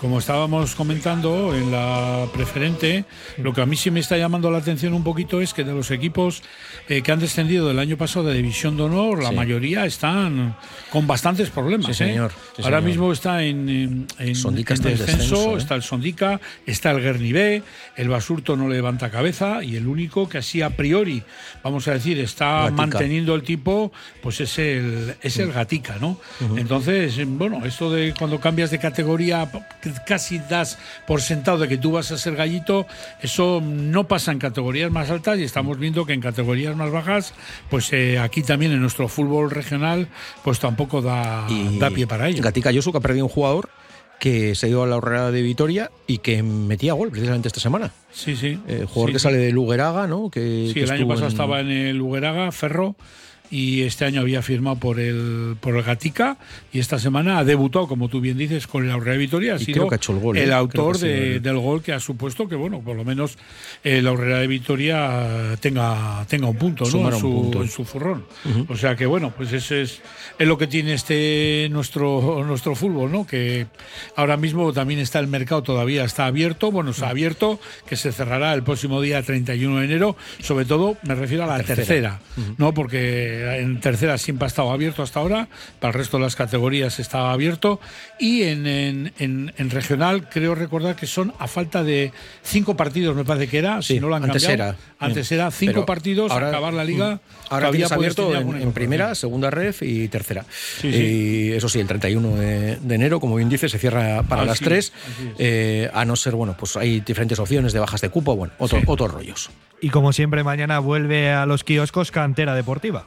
[SPEAKER 7] Como estábamos comentando en la preferente, lo que a mí sí me está llamando la atención un poquito es que de los equipos eh, que han descendido del año pasado de División de Honor, la
[SPEAKER 6] Sí.
[SPEAKER 7] mayoría están con bastantes problemas.
[SPEAKER 6] Sí,
[SPEAKER 7] ¿eh?
[SPEAKER 6] señor, sí,
[SPEAKER 7] Ahora
[SPEAKER 6] señor.
[SPEAKER 7] mismo está en, en, en-
[SPEAKER 6] Sondica
[SPEAKER 7] en
[SPEAKER 6] está en
[SPEAKER 7] descenso,
[SPEAKER 6] descenso, ¿eh?
[SPEAKER 7] está el Sondica, está el Guernivé, el Basurto no levanta cabeza y el único que así a priori, vamos a decir, está
[SPEAKER 6] Gatica.
[SPEAKER 7] manteniendo el tipo, pues es el, es el Gatica, ¿no? Entonces, bueno, esto de cuando cambias de categoría, casi das por sentado de que tú vas a ser gallito, eso no pasa en categorías más altas y estamos viendo que en categorías más bajas, pues eh, aquí también en nuestro fútbol regional, pues tampoco da,
[SPEAKER 6] Y
[SPEAKER 7] da pie para ello.
[SPEAKER 6] Gatica Yosu, que ha perdido un jugador que se ido a la horrera de Vitoria y que metía gol precisamente esta semana.
[SPEAKER 7] Sí, sí.
[SPEAKER 6] El jugador
[SPEAKER 7] Sí,
[SPEAKER 6] que
[SPEAKER 7] sí.
[SPEAKER 6] sale de Lugeraga, ¿no? Que,
[SPEAKER 7] Sí,
[SPEAKER 6] que
[SPEAKER 7] el año pasado
[SPEAKER 6] en-
[SPEAKER 7] estaba en el Ugueraga, Ferro, y este año había firmado por el, por el Gatica, y esta semana ha debutado, como tú bien dices, con el Aurrea Vitoria. Ha
[SPEAKER 6] Y
[SPEAKER 7] sido
[SPEAKER 6] creo que ha hecho el gol, ¿eh?
[SPEAKER 7] el autor de-
[SPEAKER 6] el-
[SPEAKER 7] del gol que ha supuesto que, bueno, por lo menos el Aurrea de Vitoria tenga, tenga un punto, ¿no? En su,
[SPEAKER 6] punto.
[SPEAKER 7] en su zurrón.
[SPEAKER 6] Ujú.
[SPEAKER 7] O sea que, bueno, pues ese es, es lo que tiene este nuestro, nuestro fútbol, ¿no? Que ahora mismo también está el mercado, todavía está abierto, bueno, está abierto, que se cerrará el próximo día 31 de enero, sobre todo me refiero a la
[SPEAKER 6] Tercera.
[SPEAKER 7] ¿no? Porque en tercera siempre ha estado abierto hasta ahora, para el resto de las categorías estaba abierto, y en, en, en- en regional creo recordar que son a falta de cinco partidos, me parece que era, si no lo han
[SPEAKER 6] antes
[SPEAKER 7] cambiado.
[SPEAKER 6] era.
[SPEAKER 7] Antes
[SPEAKER 6] Bien.
[SPEAKER 7] era cinco
[SPEAKER 6] Pero
[SPEAKER 7] partidos,
[SPEAKER 6] ahora-
[SPEAKER 7] acabar la liga.
[SPEAKER 6] Mm. Ahora
[SPEAKER 7] todavía
[SPEAKER 6] tienes
[SPEAKER 7] puedes
[SPEAKER 6] abierto en, primera, segunda ref y tercera.
[SPEAKER 7] Sí, sí.
[SPEAKER 6] Y eso sí, el 31 de, de enero, como bien dice, se cierra para
[SPEAKER 7] Así
[SPEAKER 6] las
[SPEAKER 7] es,
[SPEAKER 6] tres. eh, a no ser, bueno, pues hay diferentes opciones de bajas de cupo, bueno, otro-
[SPEAKER 1] Sí.
[SPEAKER 6] otros rollos.
[SPEAKER 1] Y como siempre, mañana vuelve a los kioscos Cantera Deportiva.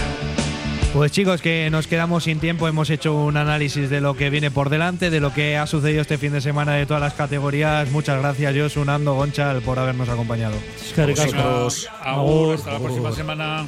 [SPEAKER 1] Pues chicos, que nos quedamos sin tiempo, hemos hecho un análisis de lo que viene por delante, de lo que ha sucedido este fin de semana de todas las categorías. Muchas gracias, Josu, Nando, Gonchal, por habernos acompañado.
[SPEAKER 7] Vosotros. Agur, hasta la próxima semana.